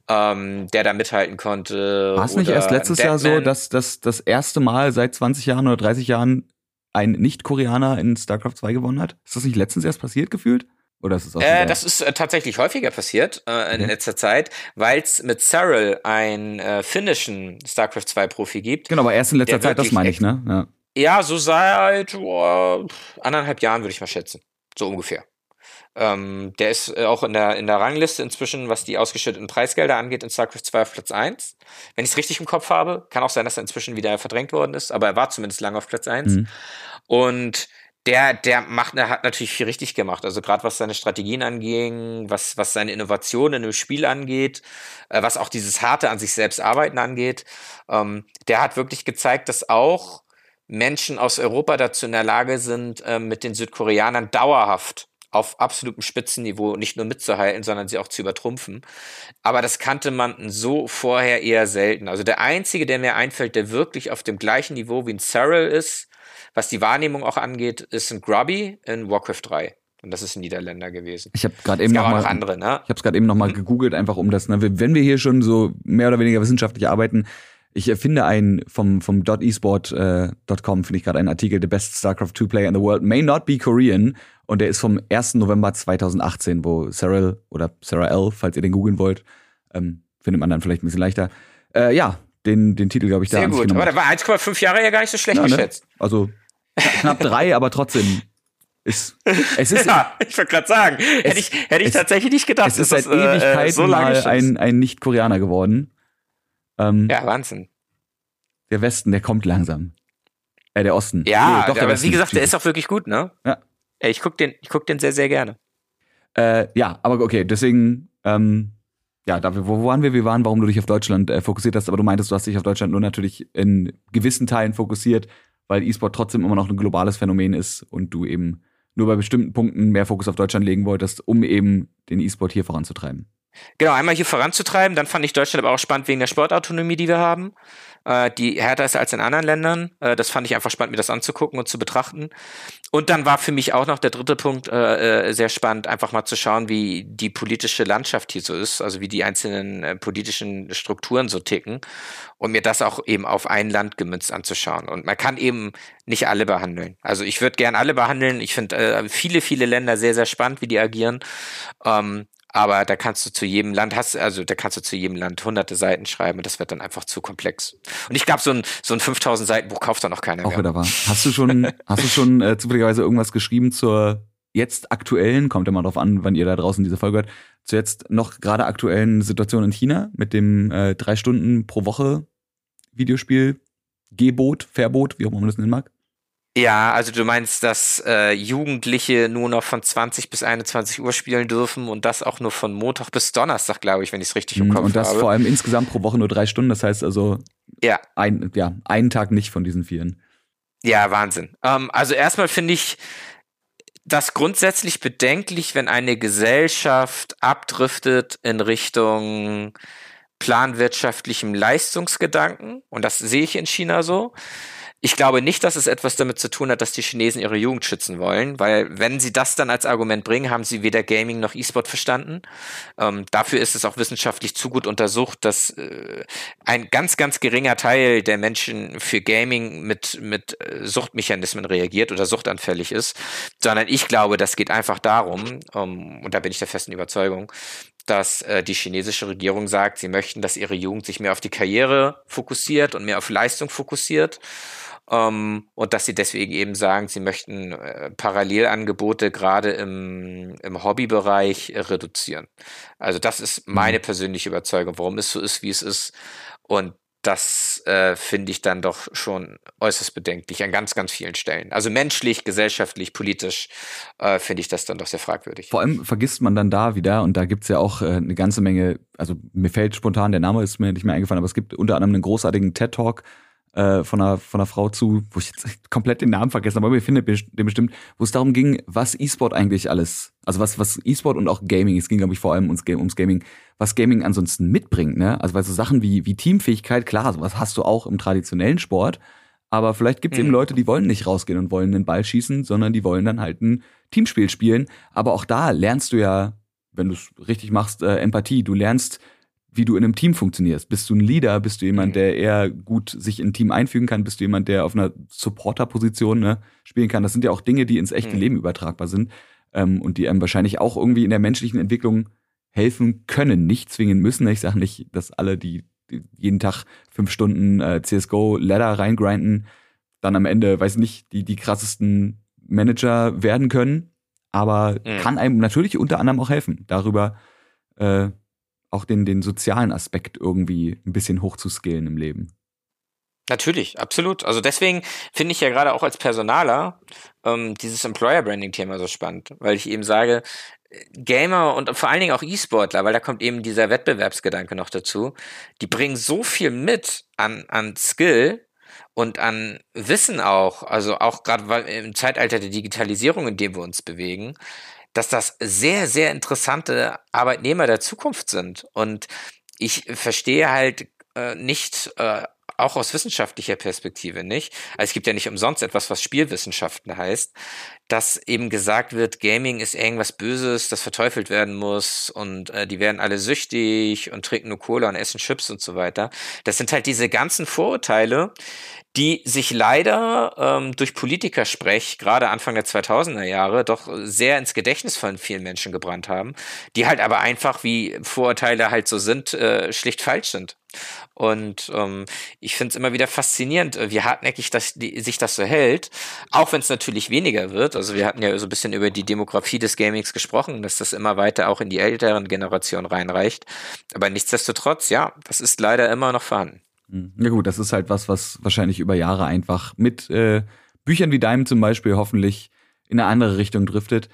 Speaker 2: ähm, der da mithalten konnte.
Speaker 1: War es nicht erst letztes Jahr so, dass das das erste Mal seit 20 Jahren oder 30 Jahren ein Nicht-Koreaner in StarCraft 2 gewonnen hat? Ist das nicht letztens erst passiert gefühlt? Oder ist es auch
Speaker 2: äh, das ist äh, tatsächlich häufiger passiert äh, in okay. letzter Zeit, weil es mit Cyril einen äh, finnischen StarCraft 2 Profi gibt.
Speaker 1: Genau, aber erst in letzter Zeit, das meine ich, ne?
Speaker 2: Ja, ja so seit oh, anderthalb Jahren, würde ich mal schätzen. So ungefähr. Ähm, der ist äh, auch in der, in der Rangliste inzwischen, was die ausgeschütteten Preisgelder angeht, in StarCraft 2 auf Platz 1. Wenn ich es richtig im Kopf habe, kann auch sein, dass er inzwischen wieder verdrängt worden ist, aber er war zumindest lange auf Platz 1. Mhm. Und der, der macht, der hat natürlich viel richtig gemacht. Also gerade was seine Strategien anging, was, was seine Innovationen im Spiel angeht, äh, was auch dieses harte an sich selbst arbeiten angeht. Ähm, der hat wirklich gezeigt, dass auch Menschen aus Europa dazu in der Lage sind, äh, mit den Südkoreanern dauerhaft auf absolutem Spitzenniveau nicht nur mitzuhalten, sondern sie auch zu übertrumpfen. Aber das kannte man so vorher eher selten. Also der einzige, der mir einfällt, der wirklich auf dem gleichen Niveau wie ein Cyril ist, was die Wahrnehmung auch angeht, ist ein Grubby in Warcraft 3. Und das ist ein Niederländer gewesen.
Speaker 1: Ich habe gerade eben noch mal,
Speaker 2: andere, ne?
Speaker 1: Ich habe es gerade eben noch mal mhm. gegoogelt, einfach um das. Ne, wenn wir hier schon so mehr oder weniger wissenschaftlich arbeiten, ich finde einen vom vom .esport.com äh, finde ich gerade einen Artikel, the best StarCraft 2 player in the world may not be Korean und der ist vom 1. November 2018, wo Cyril oder Sarah L, falls ihr den googeln wollt, ähm, findet man dann vielleicht ein bisschen leichter. Äh, ja, den, den Titel, glaube ich, da.
Speaker 2: Sehr gut, aber da war 1,5 Jahre ja gar nicht so schlecht ja, ne? geschätzt.
Speaker 1: Ne? Also knapp drei, aber trotzdem ist, es ist,
Speaker 2: ja, ich wollte gerade sagen, es, hätte ich, hätte ich es, tatsächlich nicht gedacht.
Speaker 1: Es ist seit Ewigkeiten äh, so mal ein, ein Nicht-Koreaner geworden.
Speaker 2: Ähm, ja, Wahnsinn.
Speaker 1: Der Westen, der kommt langsam. Äh, der Osten.
Speaker 2: Ja, nee, doch, aber Westen, wie gesagt, der ist auch wirklich gut, ne? Ja. Ey, ich guck den, ich guck den sehr, sehr gerne.
Speaker 1: Äh, ja, aber okay, deswegen, ähm, ja, da, wo waren wir? Wir waren, warum du dich auf Deutschland äh, fokussiert hast, aber du meintest, du hast dich auf Deutschland nur natürlich in gewissen Teilen fokussiert, weil E-Sport trotzdem immer noch ein globales Phänomen ist und du eben nur bei bestimmten Punkten mehr Fokus auf Deutschland legen wolltest, um eben den E-Sport hier voranzutreiben.
Speaker 2: Genau, einmal hier voranzutreiben, dann fand ich Deutschland aber auch spannend wegen der Sportautonomie, die wir haben äh, die härter ist als in anderen Ländern. Äh, das fand ich einfach spannend, mir das anzugucken und zu betrachten. Und dann war für mich auch noch der dritte Punkt äh, äh, sehr spannend, einfach mal zu schauen, wie die politische Landschaft hier so ist, also wie die einzelnen äh, politischen Strukturen so ticken und mir das auch eben auf ein Land gemünzt anzuschauen. Und man kann eben nicht alle behandeln. Also ich würde gern alle behandeln. Ich finde äh, viele, viele Länder sehr, sehr spannend, wie die agieren. Ähm, aber da kannst du zu jedem Land hast also da kannst du zu jedem Land hunderte Seiten schreiben und das wird dann einfach zu komplex. Und ich glaube so ein so ein 5000 Seiten Buch kauft dann noch keiner
Speaker 1: Auch mehr. wieder wahr. Hast du schon hast du schon äh, zufälligerweise irgendwas geschrieben zur jetzt aktuellen, kommt immer drauf an, wann ihr da draußen diese Folge hört, zur jetzt noch gerade aktuellen Situation in China mit dem äh, drei Stunden pro Woche Videospiel Gebot, Verbot, wie auch immer man das nennen mag?
Speaker 2: Ja, also du meinst, dass äh, Jugendliche nur noch von 20 bis 21 Uhr spielen dürfen und das auch nur von Montag bis Donnerstag, glaube ich, wenn ich es richtig im
Speaker 1: Kopf habe. Und das
Speaker 2: habe.
Speaker 1: vor allem insgesamt pro Woche nur drei Stunden, das heißt also ja. Ein, ja, einen Tag nicht von diesen vieren.
Speaker 2: Ja, Wahnsinn. Ähm, also erstmal finde ich das grundsätzlich bedenklich, wenn eine Gesellschaft abdriftet in Richtung planwirtschaftlichem Leistungsgedanken. Und das sehe ich in China so. Ich glaube nicht, dass es etwas damit zu tun hat, dass die Chinesen ihre Jugend schützen wollen, weil wenn sie das dann als Argument bringen, haben sie weder Gaming noch E-Sport verstanden. Ähm, dafür ist es auch wissenschaftlich zu gut untersucht, dass äh, ein ganz, ganz geringer Teil der Menschen für Gaming mit, mit äh, Suchtmechanismen reagiert oder suchtanfällig ist, sondern ich glaube, das geht einfach darum, um, und da bin ich der festen Überzeugung, dass äh, die chinesische Regierung sagt, sie möchten, dass ihre Jugend sich mehr auf die Karriere fokussiert und mehr auf Leistung fokussiert ähm, und dass sie deswegen eben sagen, sie möchten äh, Parallelangebote gerade im, im Hobbybereich äh, reduzieren. Also das ist mhm. meine persönliche Überzeugung, warum es so ist, wie es ist. Und das äh, finde ich dann doch schon äußerst bedenklich an ganz, ganz vielen Stellen. Also menschlich, gesellschaftlich, politisch äh, finde ich das dann doch sehr fragwürdig.
Speaker 1: Vor allem vergisst man dann da wieder, und da gibt es ja auch äh, eine ganze Menge, also mir fällt spontan, der Name ist mir nicht mehr eingefallen, aber es gibt unter anderem einen großartigen TED-Talk äh, von, einer, von einer Frau zu, wo ich jetzt komplett den Namen vergessen habe, aber mir findet den bestimmt, wo es darum ging, was E-Sport eigentlich alles, also was, was E-Sport und auch Gaming, es ging, glaube ich, vor allem ums, ums Gaming, was Gaming ansonsten mitbringt, ne? Also weil so Sachen wie, wie Teamfähigkeit, klar, sowas hast du auch im traditionellen Sport, aber vielleicht gibt es mhm. eben Leute, die wollen nicht rausgehen und wollen den Ball schießen, sondern die wollen dann halt ein Teamspiel spielen. Aber auch da lernst du ja, wenn du es richtig machst, äh, Empathie. Du lernst wie du in einem Team funktionierst. Bist du ein Leader? Bist du jemand, mhm. der eher gut sich in ein Team einfügen kann? Bist du jemand, der auf einer Supporter-Position ne, spielen kann? Das sind ja auch Dinge, die ins echte mhm. Leben übertragbar sind ähm, und die einem wahrscheinlich auch irgendwie in der menschlichen Entwicklung helfen können, nicht zwingen müssen. Ich sage nicht, dass alle, die, die jeden Tag fünf Stunden äh, CSGO-Ladder reingrinden, dann am Ende, weiß nicht, die, die krassesten Manager werden können, aber mhm. kann einem natürlich unter anderem auch helfen, darüber äh, auch den, den sozialen Aspekt irgendwie ein bisschen hochzuskillen im Leben.
Speaker 2: Natürlich, absolut. Also deswegen finde ich ja gerade auch als Personaler ähm, dieses Employer Branding Thema so spannend, weil ich eben sage, Gamer und vor allen Dingen auch E-Sportler, weil da kommt eben dieser Wettbewerbsgedanke noch dazu, die bringen so viel mit an, an Skill, und an Wissen auch, also auch gerade im Zeitalter der Digitalisierung, in dem wir uns bewegen, dass das sehr, sehr interessante Arbeitnehmer der Zukunft sind. Und ich verstehe halt äh, nicht, äh, auch aus wissenschaftlicher Perspektive nicht. Also es gibt ja nicht umsonst etwas, was Spielwissenschaften heißt, dass eben gesagt wird, Gaming ist irgendwas Böses, das verteufelt werden muss und äh, die werden alle süchtig und trinken nur Cola und essen Chips und so weiter. Das sind halt diese ganzen Vorurteile, die sich leider ähm, durch Politikersprech, gerade Anfang der 2000er Jahre, doch sehr ins Gedächtnis von vielen Menschen gebrannt haben, die halt aber einfach, wie Vorurteile halt so sind, äh, schlicht falsch sind. Und ähm, ich finde es immer wieder faszinierend, äh, wie hartnäckig das, die, sich das so hält, auch wenn es natürlich weniger wird. Also wir hatten ja so ein bisschen über die Demografie des Gamings gesprochen, dass das immer weiter auch in die älteren Generationen reinreicht. Aber nichtsdestotrotz, ja, das ist leider immer noch vorhanden.
Speaker 1: Hm. Ja gut, das ist halt was, was wahrscheinlich über Jahre einfach mit äh, Büchern wie deinem zum Beispiel hoffentlich in eine andere Richtung driftet.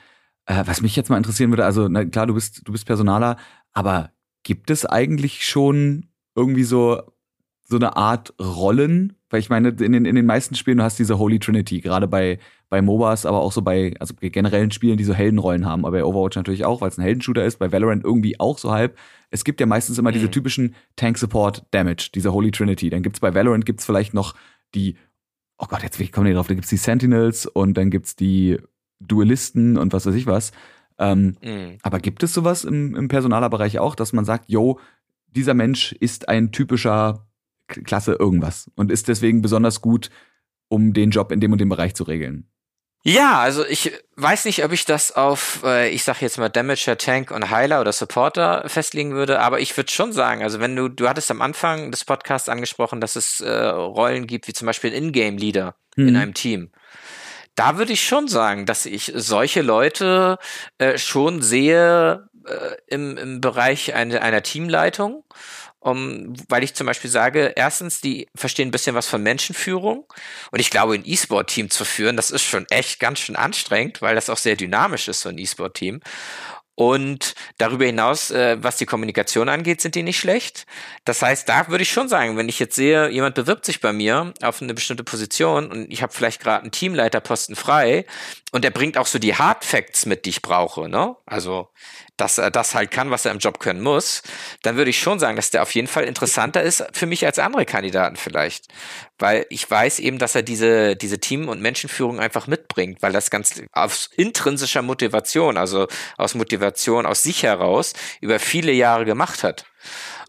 Speaker 1: Äh, was mich jetzt mal interessieren würde, also na, klar, du bist, du bist Personaler, aber gibt es eigentlich schon irgendwie so so eine Art Rollen, weil ich meine, in den, in den meisten Spielen du hast diese Holy Trinity, gerade bei, bei MOBAs, aber auch so bei, also generellen Spielen, die so Heldenrollen haben, aber bei Overwatch natürlich auch, weil es ein Heldenshooter ist, bei Valorant irgendwie auch so halb. Es gibt ja meistens immer mhm. diese typischen Tank Support Damage, diese Holy Trinity. Dann gibt's bei Valorant gibt's vielleicht noch die, oh Gott, jetzt komme ich drauf, da gibt's die Sentinels und dann gibt's die Duelisten und was weiß ich was. Ähm, mhm. Aber gibt es sowas im, im Personalerbereich auch, dass man sagt, yo, dieser Mensch ist ein typischer Klasse irgendwas und ist deswegen besonders gut, um den Job in dem und dem Bereich zu regeln.
Speaker 2: Ja, also ich weiß nicht, ob ich das auf, äh, ich sag jetzt mal Damager, Tank und Heiler oder Supporter festlegen würde, aber ich würde schon sagen, also wenn du, du hattest am Anfang des Podcasts angesprochen, dass es äh, Rollen gibt, wie zum Beispiel Ingame-Leader hm. in einem Team. Da würde ich schon sagen, dass ich solche Leute äh, schon sehe äh, im, im Bereich eine, einer Teamleitung um, weil ich zum Beispiel sage, erstens, die verstehen ein bisschen was von Menschenführung. Und ich glaube, ein E-Sport-Team zu führen, das ist schon echt ganz schön anstrengend, weil das auch sehr dynamisch ist, so ein E-Sport-Team. Und darüber hinaus, äh, was die Kommunikation angeht, sind die nicht schlecht. Das heißt, da würde ich schon sagen, wenn ich jetzt sehe, jemand bewirbt sich bei mir auf eine bestimmte Position und ich habe vielleicht gerade einen Teamleiterposten frei und er bringt auch so die Hard Facts mit, die ich brauche, ne? Also dass er das halt kann, was er im Job können muss, dann würde ich schon sagen, dass der auf jeden Fall interessanter ist für mich als andere Kandidaten vielleicht. Weil ich weiß eben, dass er diese, diese Team- und Menschenführung einfach mitbringt, weil das ganz aus intrinsischer Motivation, also aus Motivation aus sich heraus, über viele Jahre gemacht hat.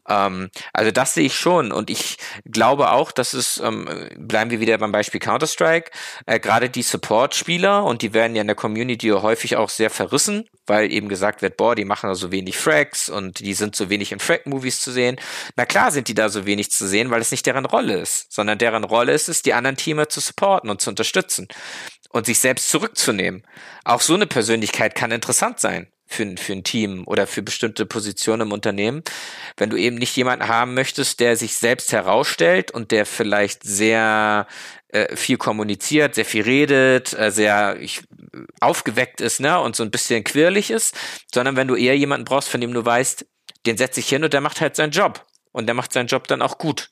Speaker 2: Ähm, also das sehe ich schon und ich glaube auch, dass es, ähm, bleiben wir wieder beim Beispiel Counter-Strike, äh, gerade die Support-Spieler und die werden ja in der Community häufig auch sehr verrissen, weil eben gesagt wird, boah, die machen so wenig Frags und die sind so wenig in Frag-Movies zu sehen. Na klar sind die da so wenig zu sehen, weil es nicht deren Rolle ist, sondern deren Rolle ist es, die anderen Teamer zu supporten und zu unterstützen und sich selbst zurückzunehmen. Auch so eine Persönlichkeit kann interessant sein für, für ein Team oder für bestimmte Positionen im Unternehmen. Wenn du eben nicht jemanden haben möchtest, der sich selbst herausstellt und der vielleicht sehr äh, viel kommuniziert, sehr viel redet, äh, sehr ich, aufgeweckt ist ne, und so ein bisschen quirlig ist, sondern wenn du eher jemanden brauchst, von dem du weißt, den setze ich hin und der macht halt seinen Job. Und der macht seinen Job dann auch gut.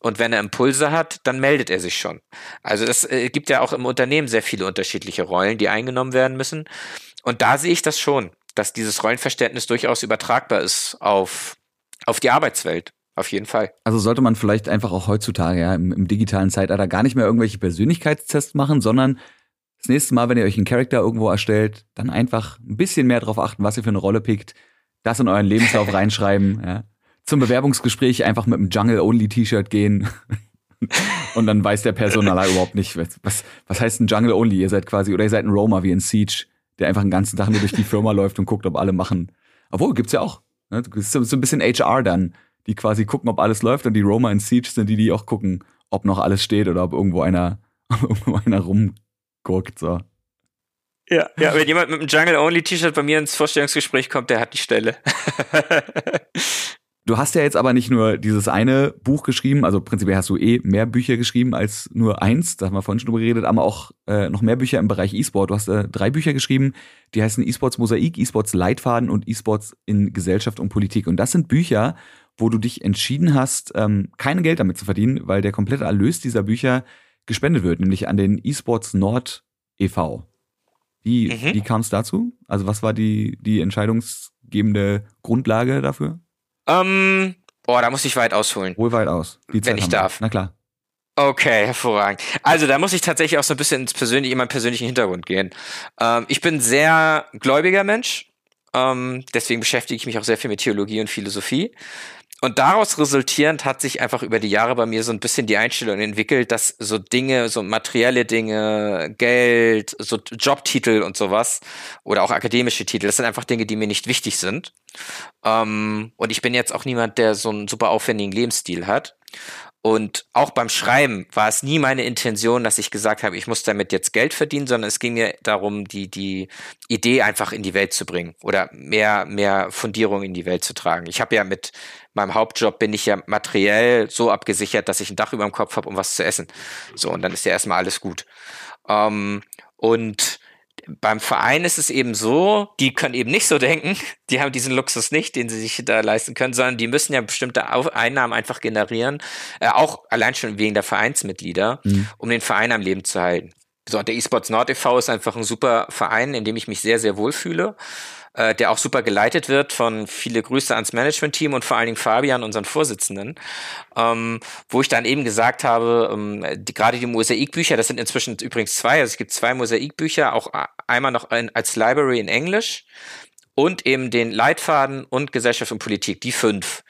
Speaker 2: Und wenn er Impulse hat, dann meldet er sich schon. Also es äh, gibt ja auch im Unternehmen sehr viele unterschiedliche Rollen, die eingenommen werden müssen. Und da sehe ich das schon dass dieses Rollenverständnis durchaus übertragbar ist auf, auf die Arbeitswelt. Auf jeden Fall.
Speaker 1: Also sollte man vielleicht einfach auch heutzutage ja, im, im digitalen Zeitalter gar nicht mehr irgendwelche Persönlichkeitstests machen, sondern das nächste Mal, wenn ihr euch einen Charakter irgendwo erstellt, dann einfach ein bisschen mehr darauf achten, was ihr für eine Rolle pickt, das in euren Lebenslauf reinschreiben. Ja. Zum Bewerbungsgespräch einfach mit einem Jungle-Only-T-Shirt gehen. Und dann weiß der Personaler überhaupt nicht, was, was heißt ein Jungle-Only? Ihr seid quasi, oder ihr seid ein Roma wie in Siege der einfach den ganzen Tag nur durch die Firma läuft und guckt, ob alle machen. Obwohl, gibt's ja auch. Ne? So, so ein bisschen HR dann, die quasi gucken, ob alles läuft und die Roma in Siege sind die, die auch gucken, ob noch alles steht oder ob irgendwo einer, irgendwo einer rumguckt, so.
Speaker 2: Ja, ja, wenn jemand mit einem Jungle-Only-T-Shirt bei mir ins Vorstellungsgespräch kommt, der hat die Stelle.
Speaker 1: Du hast ja jetzt aber nicht nur dieses eine Buch geschrieben, also prinzipiell hast du eh mehr Bücher geschrieben als nur eins, da haben wir vorhin schon drüber geredet, aber auch äh, noch mehr Bücher im Bereich E-Sport. Du hast äh, drei Bücher geschrieben, die heißen E-Sports Mosaik, E-Sports Leitfaden und E-Sports in Gesellschaft und Politik. Und das sind Bücher, wo du dich entschieden hast, ähm, kein Geld damit zu verdienen, weil der komplette Erlös dieser Bücher gespendet wird, nämlich an den eSports Nord e.V. Wie, mhm. wie kam es dazu? Also was war die, die entscheidungsgebende Grundlage dafür?
Speaker 2: Ähm, boah, da muss ich weit ausholen.
Speaker 1: Wohl weit aus.
Speaker 2: wenn ich darf.
Speaker 1: Na klar.
Speaker 2: Okay, hervorragend. Also da muss ich tatsächlich auch so ein bisschen ins persönliche, in meinen persönlichen Hintergrund gehen. Ähm, ich bin sehr gläubiger Mensch. Ähm, deswegen beschäftige ich mich auch sehr viel mit Theologie und Philosophie. Und daraus resultierend hat sich einfach über die Jahre bei mir so ein bisschen die Einstellung entwickelt, dass so Dinge, so materielle Dinge, Geld, so Jobtitel und sowas oder auch akademische Titel, das sind einfach Dinge, die mir nicht wichtig sind. Ähm, und ich bin jetzt auch niemand, der so einen super aufwendigen Lebensstil hat. Und auch beim Schreiben war es nie meine Intention, dass ich gesagt habe, ich muss damit jetzt Geld verdienen, sondern es ging mir darum, die, die Idee einfach in die Welt zu bringen oder mehr, mehr Fundierung in die Welt zu tragen. Ich habe ja mit meinem Hauptjob bin ich ja materiell so abgesichert, dass ich ein Dach über dem Kopf habe, um was zu essen. So, und dann ist ja erstmal alles gut. Ähm, und beim Verein ist es eben so, die können eben nicht so denken, die haben diesen Luxus nicht, den sie sich da leisten können, sondern die müssen ja bestimmte Einnahmen einfach generieren, äh, auch allein schon wegen der Vereinsmitglieder, mhm. um den Verein am Leben zu halten. So, und der eSports Nord e.V. ist einfach ein super Verein, in dem ich mich sehr, sehr wohlfühle äh, der auch super geleitet wird von viele Grüße ans Management-Team und vor allen Dingen Fabian, unseren Vorsitzenden, ähm, wo ich dann eben gesagt habe, ähm, die, gerade die Mosaikbücher, das sind inzwischen übrigens zwei, also es gibt zwei Mosaikbücher, auch einmal noch ein, als Library in Englisch und eben den Leitfaden und Gesellschaft und Politik, die fünf.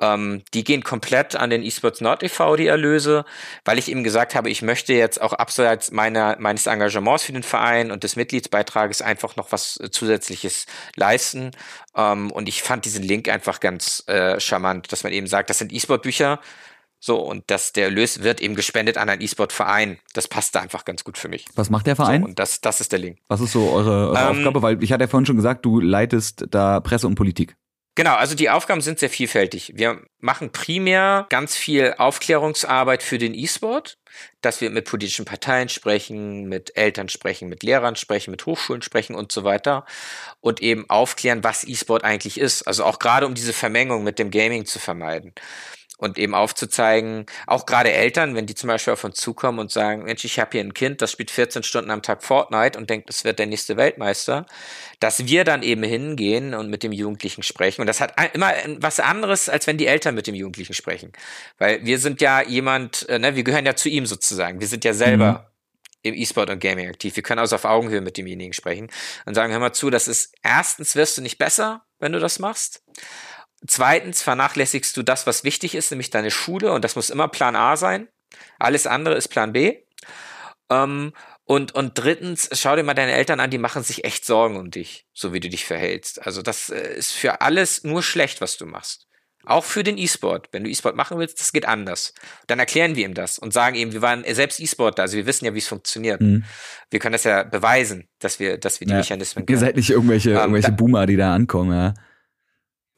Speaker 2: Ähm, die gehen komplett an den eSports Nord e.V., die Erlöse, weil ich eben gesagt habe, ich möchte jetzt auch abseits meiner, meines Engagements für den Verein und des Mitgliedsbeitrages einfach noch was äh, Zusätzliches leisten. Ähm, und ich fand diesen Link einfach ganz äh, charmant, dass man eben sagt, das sind E-Sport-Bücher, so, und dass der Erlös wird eben gespendet an einen E-Sport-Verein. Das passt da einfach ganz gut für mich.
Speaker 1: Was macht der Verein?
Speaker 2: So, und das, das ist der Link.
Speaker 1: Was ist so eure, eure ähm, Aufgabe? Weil ich hatte ja vorhin schon gesagt, du leitest da Presse und Politik.
Speaker 2: Genau, also die Aufgaben sind sehr vielfältig. Wir machen primär ganz viel Aufklärungsarbeit für den E-Sport, dass wir mit politischen Parteien sprechen, mit Eltern sprechen, mit Lehrern sprechen, mit Hochschulen sprechen und so weiter und eben aufklären, was E-Sport eigentlich ist. Also auch gerade um diese Vermengung mit dem Gaming zu vermeiden und eben aufzuzeigen, auch gerade Eltern, wenn die zum Beispiel auf uns zukommen und sagen, Mensch, ich habe hier ein Kind, das spielt 14 Stunden am Tag Fortnite und denkt, das wird der nächste Weltmeister, dass wir dann eben hingehen und mit dem Jugendlichen sprechen. Und das hat immer was anderes, als wenn die Eltern mit dem Jugendlichen sprechen. Weil wir sind ja jemand, äh, ne, wir gehören ja zu ihm sozusagen. Wir sind ja selber mhm im E-Sport und Gaming aktiv. Wir können also auf Augenhöhe mit demjenigen sprechen und sagen, hör mal zu, das ist erstens wirst du nicht besser, wenn du das machst. Zweitens vernachlässigst du das, was wichtig ist, nämlich deine Schule und das muss immer Plan A sein. Alles andere ist Plan B. Ähm, und, und drittens, schau dir mal deine Eltern an, die machen sich echt Sorgen um dich, so wie du dich verhältst. Also das äh, ist für alles nur schlecht, was du machst. Auch für den E-Sport. Wenn du E-Sport machen willst, das geht anders. Dann erklären wir ihm das und sagen ihm, wir waren selbst E-Sportler, also wir wissen ja, wie es funktioniert. Mhm. Wir können das ja beweisen, dass wir, dass wir die ja. Mechanismen
Speaker 1: kennen. Ihr seid nicht irgendwelche, ähm, irgendwelche Boomer, die da ankommen, ja.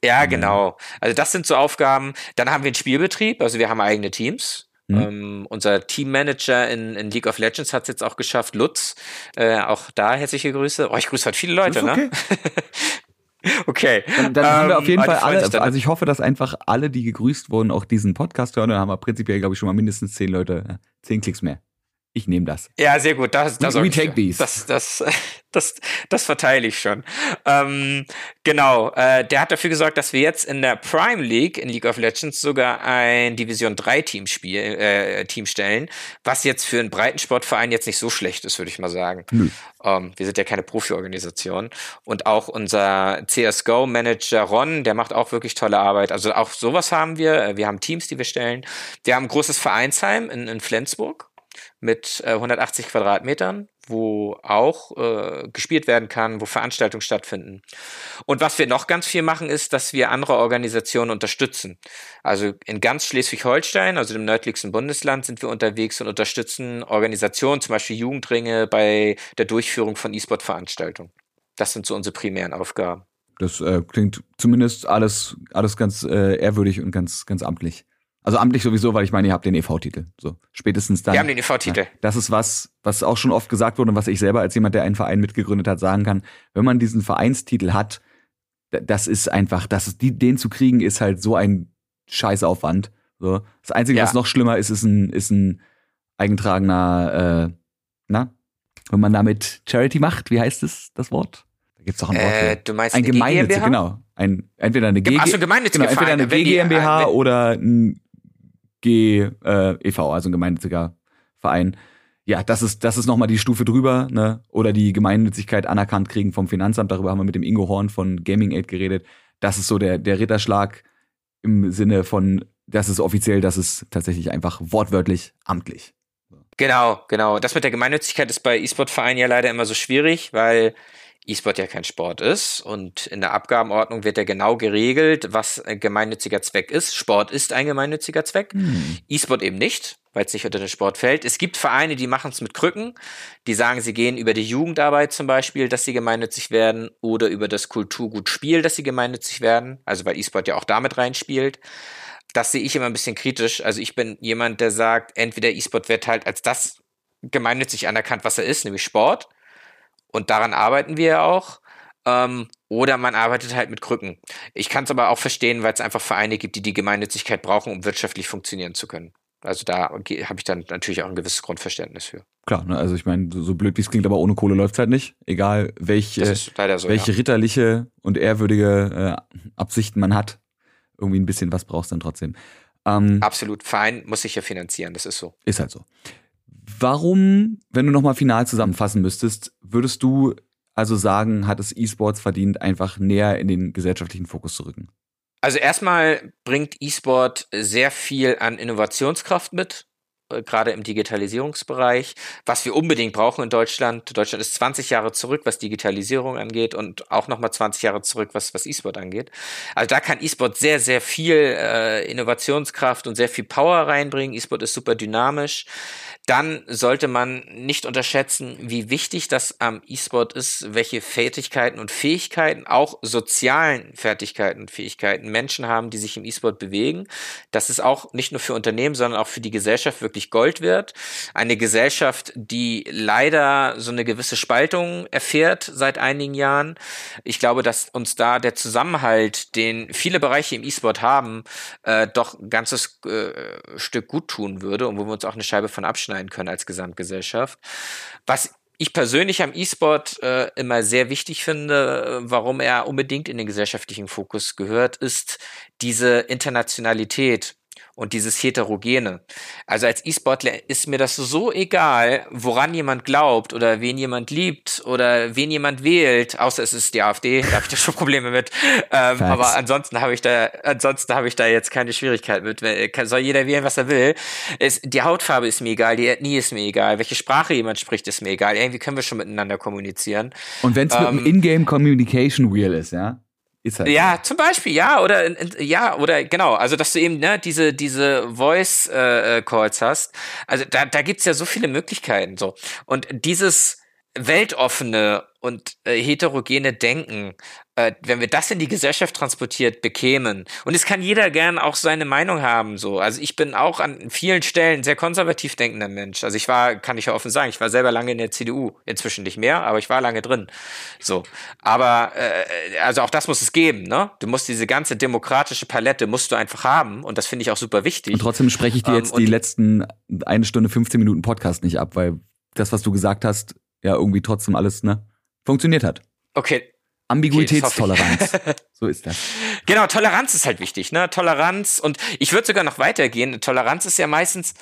Speaker 2: Ja, genau. Also das sind so Aufgaben. Dann haben wir einen Spielbetrieb, also wir haben eigene Teams. Mhm. Ähm, unser Teammanager in, in League of Legends hat es jetzt auch geschafft, Lutz. Äh, auch da herzliche Grüße. Oh, ich grüße halt viele Leute, ne? okay. ne? okay.
Speaker 1: Dann, dann ähm, haben wir auf jeden Fall alle, also ich hoffe, dass einfach alle, die gegrüßt wurden, auch diesen Podcast hören. Dann haben wir prinzipiell, glaube ich, schon mal mindestens zehn Leute, zehn Klicks mehr. Ich nehme das.
Speaker 2: Ja, sehr gut. Das, das,
Speaker 1: We, we take these.
Speaker 2: Das, das, das, das verteile ich schon. Ähm, genau. Äh, der hat dafür gesorgt, dass wir jetzt in der Prime League in League of Legends sogar ein Division 3 Team spiel, äh, Team stellen, was jetzt für einen Breitensportverein jetzt nicht so schlecht ist, würde ich mal sagen. Ähm, wir sind ja keine Profi-Organisation. Und auch unser CSGO-Manager Ron, der macht auch wirklich tolle Arbeit. Also auch sowas haben wir. Wir haben Teams, die wir stellen. Wir haben ein großes Vereinsheim in, in Flensburg mit äh, 180 Quadratmetern, wo auch äh, gespielt werden kann, wo Veranstaltungen stattfinden. Und was wir noch ganz viel machen, ist, dass wir andere Organisationen unterstützen. Also in ganz Schleswig-Holstein, also dem nördlichsten Bundesland, sind wir unterwegs und unterstützen Organisationen, zum Beispiel Jugendringe, bei der Durchführung von E-Sport-Veranstaltungen. Das sind so unsere primären Aufgaben.
Speaker 1: Das äh, klingt zumindest alles, alles ganz äh, ehrwürdig und ganz, ganz amtlich. Also amtlich sowieso, weil ich meine, ihr habt den EV-Titel. So, spätestens dann.
Speaker 2: Wir haben den EV-Titel. Ja,
Speaker 1: das ist was, was auch schon oft gesagt wurde und was ich selber als jemand, der einen Verein mitgegründet hat, sagen kann. Wenn man diesen Vereinstitel hat, das ist einfach, das ist, die, den zu kriegen, ist halt so ein Scheißaufwand. So. Das Einzige, ja. was noch schlimmer ist, ist ein, ist ein eingetragener, äh, na, wenn man damit Charity macht, wie heißt das, das Wort? Da gibt's doch ein Wort
Speaker 2: äh, Du meinst
Speaker 1: ein Gemeinnütziger, genau. Ein, entweder eine G
Speaker 2: Achso, gemeinnütziger
Speaker 1: genau, entweder eine GmbH oder ein G äh, e.V., also ein gemeinnütziger Verein. Ja, das ist, das ist nochmal die Stufe drüber, ne? Oder die Gemeinnützigkeit anerkannt kriegen vom Finanzamt. Darüber haben wir mit dem Ingo Horn von Gaming Aid geredet. Das ist so der, der Ritterschlag im Sinne von, das ist offiziell, das ist tatsächlich einfach wortwörtlich amtlich.
Speaker 2: Genau, genau. Das mit der Gemeinnützigkeit ist bei E-Sport-Vereinen ja leider immer so schwierig, weil E-Sport ja kein Sport ist und in der Abgabenordnung wird ja genau geregelt, was ein gemeinnütziger Zweck ist. Sport ist ein gemeinnütziger Zweck, hm. E-Sport eben nicht, weil es nicht unter den Sport fällt. Es gibt Vereine, die machen es mit Krücken, die sagen, sie gehen über die Jugendarbeit zum Beispiel, dass sie gemeinnützig werden oder über das Kulturgutspiel, dass sie gemeinnützig werden, also weil E-Sport ja auch damit reinspielt. Das sehe ich immer ein bisschen kritisch. Also ich bin jemand, der sagt, entweder E-Sport wird halt als das gemeinnützig anerkannt, was er ist, nämlich Sport und daran arbeiten wir ja auch. Ähm, oder man arbeitet halt mit Krücken. Ich kann es aber auch verstehen, weil es einfach Vereine gibt, die die Gemeinnützigkeit brauchen, um wirtschaftlich funktionieren zu können. Also da habe ich dann natürlich auch ein gewisses Grundverständnis für.
Speaker 1: Klar, ne? also ich meine, so, blöd wie es klingt, aber ohne Kohle läuft es halt nicht. Egal, welch, äh, so, welche ja. ritterliche und ehrwürdige äh, Absichten man hat, irgendwie ein bisschen was brauchst du dann trotzdem.
Speaker 2: Ähm, Absolut, Verein muss sich ja finanzieren, das ist so.
Speaker 1: Ist halt so. Warum, wenn du nochmal final zusammenfassen müsstest, würdest du also sagen, hat es E-Sports verdient, einfach näher in den gesellschaftlichen Fokus zu rücken?
Speaker 2: Also erstmal bringt E-Sport sehr viel an Innovationskraft mit, äh, gerade im Digitalisierungsbereich, was wir unbedingt brauchen in Deutschland. Deutschland ist 20 Jahre zurück, was Digitalisierung angeht und auch nochmal 20 Jahre zurück, was, was E-Sport angeht. Also da kann E-Sport sehr, sehr viel äh, Innovationskraft und sehr viel Power reinbringen. E-Sport ist super dynamisch dann sollte man nicht unterschätzen, wie wichtig das am E-Sport ist, welche Fertigkeiten und Fähigkeiten, auch sozialen Fertigkeiten und Fähigkeiten Menschen haben, die sich im E-Sport bewegen. Das ist auch nicht nur für Unternehmen, sondern auch für die Gesellschaft wirklich Gold wert. Eine Gesellschaft, die leider so eine gewisse Spaltung erfährt seit einigen Jahren. Ich glaube, dass uns da der Zusammenhalt, den viele Bereiche im E-Sport haben, äh, doch ein ganzes äh, Stück gut tun würde und wo wir uns auch eine Scheibe von abschneiden abschneiden können als Gesamtgesellschaft. Was ich persönlich am E-Sport äh, immer sehr wichtig finde, warum er unbedingt in den gesellschaftlichen Fokus gehört, ist diese Internationalität und dieses Heterogene. Also als E-Sportler ist mir das so egal, woran jemand glaubt oder wen jemand liebt oder wen jemand wählt, außer es ist die AfD, da habe ich da schon Probleme mit. Ähm, aber ansonsten habe ich da, ansonsten habe ich da jetzt keine Schwierigkeit mit. Soll jeder wählen, was er will. Es, die Hautfarbe ist mir egal, die Ethnie ist mir egal, welche Sprache jemand spricht, ist mir egal. Irgendwie können wir schon miteinander kommunizieren.
Speaker 1: Und wenn es ähm, mit einem Ingame Communication Wheel ist, ja?
Speaker 2: Ist halt ja, so. zum Beispiel, ja, oder ja, oder genau, also dass du eben ne, diese, diese Voice äh, äh, Calls hast. Also da, da gibt's ja so viele Möglichkeiten so. Und dieses weltoffene und äh, heterogene Denken, äh, wenn wir das in die Gesellschaft transportiert bekämen, und es kann jeder gern auch seine Meinung haben, so. Also ich bin auch an vielen Stellen sehr konservativ denkender Mensch. Also ich war, kann ich ja offen sagen, ich war selber lange in der CDU, inzwischen nicht mehr, aber ich war lange drin. So. Aber äh, also auch das muss es geben, ne? Du musst diese ganze demokratische Palette musst du einfach haben und das finde ich auch super wichtig.
Speaker 1: Und trotzdem spreche ich dir jetzt ähm, die letzten eine Stunde 15 Minuten Podcast nicht ab, weil das, was du gesagt hast, ja irgendwie trotzdem alles, ne? funktioniert hat.
Speaker 2: Okay.
Speaker 1: Ambiguitätstoleranz. Okay, so ist das.
Speaker 2: Genau, Toleranz ist halt wichtig, ne? Toleranz und ich würde sogar noch weitergehen. Toleranz ist ja meistens,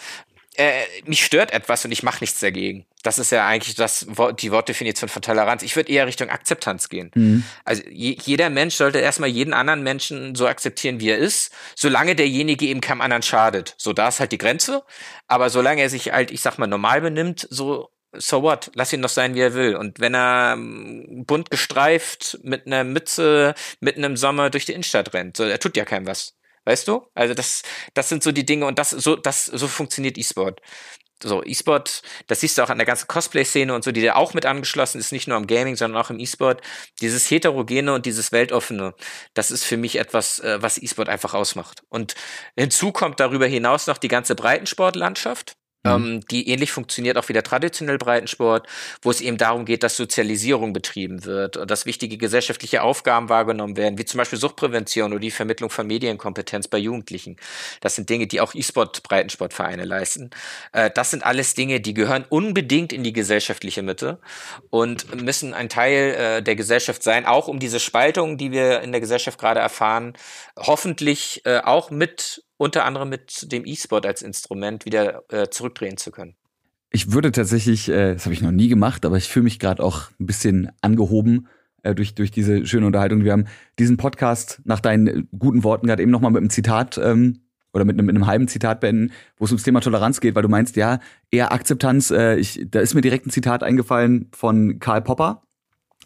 Speaker 2: äh, mich stört etwas und ich mache nichts dagegen. Das ist ja eigentlich das die Wortdefinition von Toleranz. Ich würde eher Richtung Akzeptanz gehen. Mhm. Also je, jeder Mensch sollte erstmal jeden anderen Menschen so akzeptieren, wie er ist, solange derjenige eben keinem anderen schadet. So, da ist halt die Grenze. Aber solange er sich halt, ich sag mal, normal benimmt, so so what? Lass ihn doch sein, wie er will. Und wenn er ähm, bunt gestreift mit einer Mütze mitten im Sommer durch die Innenstadt rennt, so, er tut ja keinem was. Weißt du? Also das, das sind so die Dinge und das, so, das, so funktioniert E-Sport. So, E-Sport, das siehst du auch an der ganzen Cosplay-Szene und so, die da auch mit angeschlossen ist, nicht nur am Gaming, sondern auch im E-Sport. Dieses Heterogene und dieses Weltoffene, das ist für mich etwas, äh, was E-Sport einfach ausmacht. Und hinzu kommt darüber hinaus noch die ganze Breitensportlandschaft Mhm. Ähm, die ähnlich funktioniert auch wie der traditionelle Breitensport, wo es eben darum geht, dass Sozialisierung betrieben wird dass wichtige gesellschaftliche Aufgaben wahrgenommen werden, wie zum Beispiel Suchtprävention oder die Vermittlung von Medienkompetenz bei Jugendlichen. Das sind Dinge, die auch E-Sport-Breitensportvereine leisten. Äh, das sind alles Dinge, die gehören unbedingt in die gesellschaftliche Mitte und müssen ein Teil äh, der Gesellschaft sein, auch um diese Spaltung, die wir in der Gesellschaft gerade erfahren, hoffentlich äh, auch mit unter anderem mit dem E-Sport als Instrument wieder äh, zurückdrehen zu können.
Speaker 1: Ich würde tatsächlich, äh, das habe ich noch nie gemacht, aber ich fühle mich gerade auch ein bisschen angehoben äh, durch, durch diese schöne Unterhaltung. Wir haben diesen Podcast nach deinen guten Worten gerade eben nochmal mit einem Zitat ähm, oder mit einem, mit einem halben Zitat beenden, wo es ums Thema Toleranz geht, weil du meinst, ja, eher Akzeptanz. Äh, ich, da ist mir direkt ein Zitat eingefallen von Karl Popper.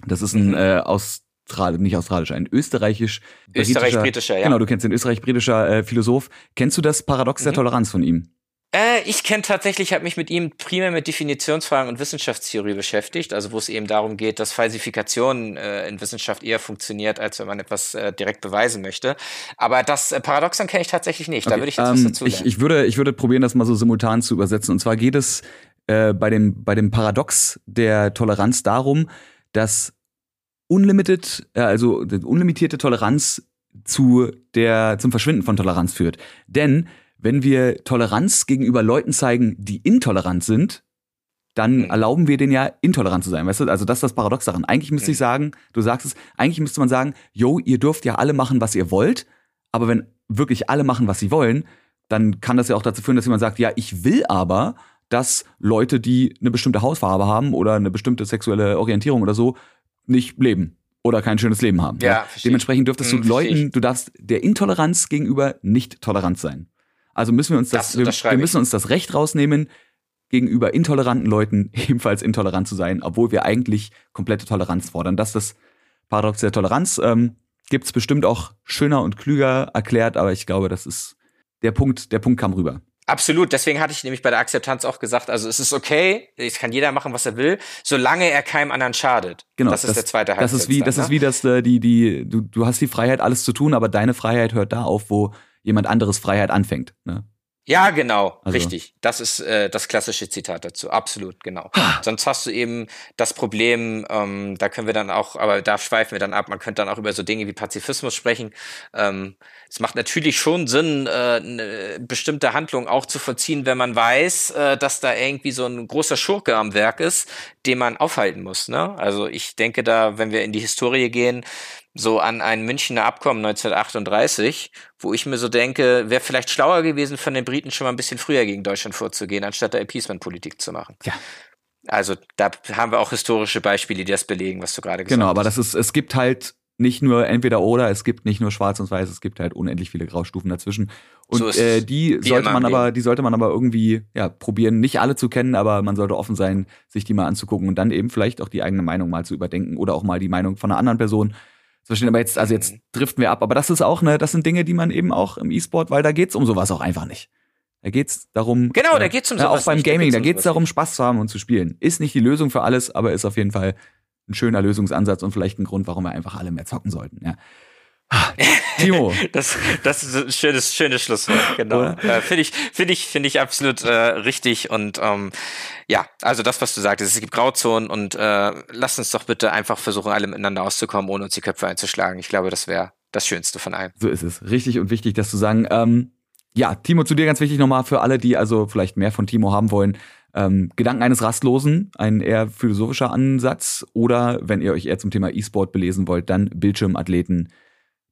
Speaker 1: Das ist ein mhm. äh, aus Australisch, nicht australisch, ein österreichisch
Speaker 2: österreich-britischer, ja.
Speaker 1: Genau, du kennst den österreich-britischer äh, Philosoph. Kennst du das Paradox mhm. der Toleranz von ihm?
Speaker 2: Äh, ich kenne tatsächlich, habe mich mit ihm primär mit Definitionsfragen und Wissenschaftstheorie beschäftigt, also wo es eben darum geht, dass Falsifikation äh, in Wissenschaft eher funktioniert, als wenn man etwas äh, direkt beweisen möchte. Aber das äh, Paradoxon kenne ich tatsächlich nicht. Okay, da würde ich jetzt ähm, was dazu.
Speaker 1: Ich, ich, würde, ich würde probieren, das mal so simultan zu übersetzen. Und zwar geht es äh, bei, dem, bei dem Paradox der Toleranz darum, dass unlimited, äh, also unlimitierte Toleranz zu der, zum Verschwinden von Toleranz führt. Denn wenn wir Toleranz gegenüber Leuten zeigen, die intolerant sind, dann mhm. erlauben wir denen ja intolerant zu sein, weißt du? Also das ist das Paradox daran. Eigentlich müsste mhm. ich sagen, du sagst es, eigentlich müsste man sagen, yo, ihr dürft ja alle machen, was ihr wollt, aber wenn wirklich alle machen, was sie wollen, dann kann das ja auch dazu führen, dass jemand sagt, ja, ich will aber, dass Leute, die eine bestimmte Hausfarbe haben oder eine bestimmte sexuelle Orientierung oder so, nicht leben oder kein schönes Leben haben. Ja, ja? Dementsprechend dürftest du hm, Leuten, du darfst der Intoleranz gegenüber nicht tolerant sein. Also müssen wir uns das, das wir, wir müssen uns das Recht rausnehmen, gegenüber intoleranten Leuten ebenfalls intolerant zu sein, obwohl wir eigentlich komplette Toleranz fordern. Das ist das Paradox der Toleranz. Ähm, Gibt es bestimmt auch schöner und klüger erklärt, aber ich glaube, das ist der Punkt, der Punkt kam rüber.
Speaker 2: Absolut, deswegen hatte ich nämlich bei der Akzeptanz auch gesagt, also es ist okay, es kann jeder machen, was er will, solange er keinem anderen schadet.
Speaker 1: Genau, das ist das, der zweite Halbsatz. Das ist wie, das ne? ist wie das, äh, die, die, du, du hast die Freiheit, alles zu tun, aber deine Freiheit hört da auf, wo jemand anderes Freiheit anfängt. Ne?
Speaker 2: Ja, genau, also. richtig. Das ist äh, das klassische Zitat dazu. Absolut, genau. Sonst hast du eben das Problem, ähm, da können wir dann auch, aber da schweifen wir dann ab, man könnte dann auch über so Dinge wie Pazifismus sprechen. Ähm, es macht natürlich schon Sinn, äh, eine bestimmte Handlung auch zu vollziehen, wenn man weiß, äh, dass da irgendwie so ein großer Schurke am Werk ist, den man aufhalten muss. Ne? Also ich denke da, wenn wir in die Historie gehen, so an ein Münchner Abkommen 1938, wo ich mir so denke, wäre vielleicht schlauer gewesen von den Briten schon mal ein bisschen früher gegen Deutschland vorzugehen, anstatt da Appeasement-Politik zu machen. Ja. Also da haben wir auch historische Beispiele, die das belegen, was du gerade gesagt
Speaker 1: genau, hast. Genau, aber das ist, es gibt halt nicht nur entweder oder, es gibt nicht nur schwarz und weiß, es gibt halt unendlich viele Graustufen dazwischen. Und so äh, die sollte man aber, die sollte man aber irgendwie ja probieren, nicht alle zu kennen, aber man sollte offen sein, sich die mal anzugucken und dann eben vielleicht auch die eigene Meinung mal zu überdenken oder auch mal die Meinung von einer anderen Person zu verstehen. Aber jetzt, also jetzt driften wir ab. Aber das ist auch, ne, das sind Dinge, die man eben auch im E-Sport, weil da geht's um sowas auch einfach nicht. Da geht's darum.
Speaker 2: Genau, da geht's um
Speaker 1: sowas. Ja, auch beim nicht, Gaming, da geht's, da geht's darum, Spaß zu haben und zu spielen. Ist nicht die Lösung für alles, aber ist auf jeden Fall ein schöner Lösungsansatz und vielleicht ein Grund, warum wir einfach alle mehr zocken sollten. Ja.
Speaker 2: Timo. das, das ist ein schönes, schönes Schlusswort, genau. Äh, finde ich, finde ich, finde ich absolut äh, richtig. Und ähm, ja, also das, was du sagtest, es gibt Grauzonen und äh, lass uns doch bitte einfach versuchen, alle miteinander auszukommen, ohne uns die Köpfe einzuschlagen. Ich glaube, das wäre das Schönste von allem.
Speaker 1: So ist es. Richtig und wichtig, das zu sagen. Ähm, ja, Timo, zu dir ganz wichtig nochmal für alle, die also vielleicht mehr von Timo haben wollen. Ähm, Gedanken eines Rastlosen, ein eher philosophischer Ansatz. Oder wenn ihr euch eher zum Thema E-Sport belesen wollt, dann Bildschirmathleten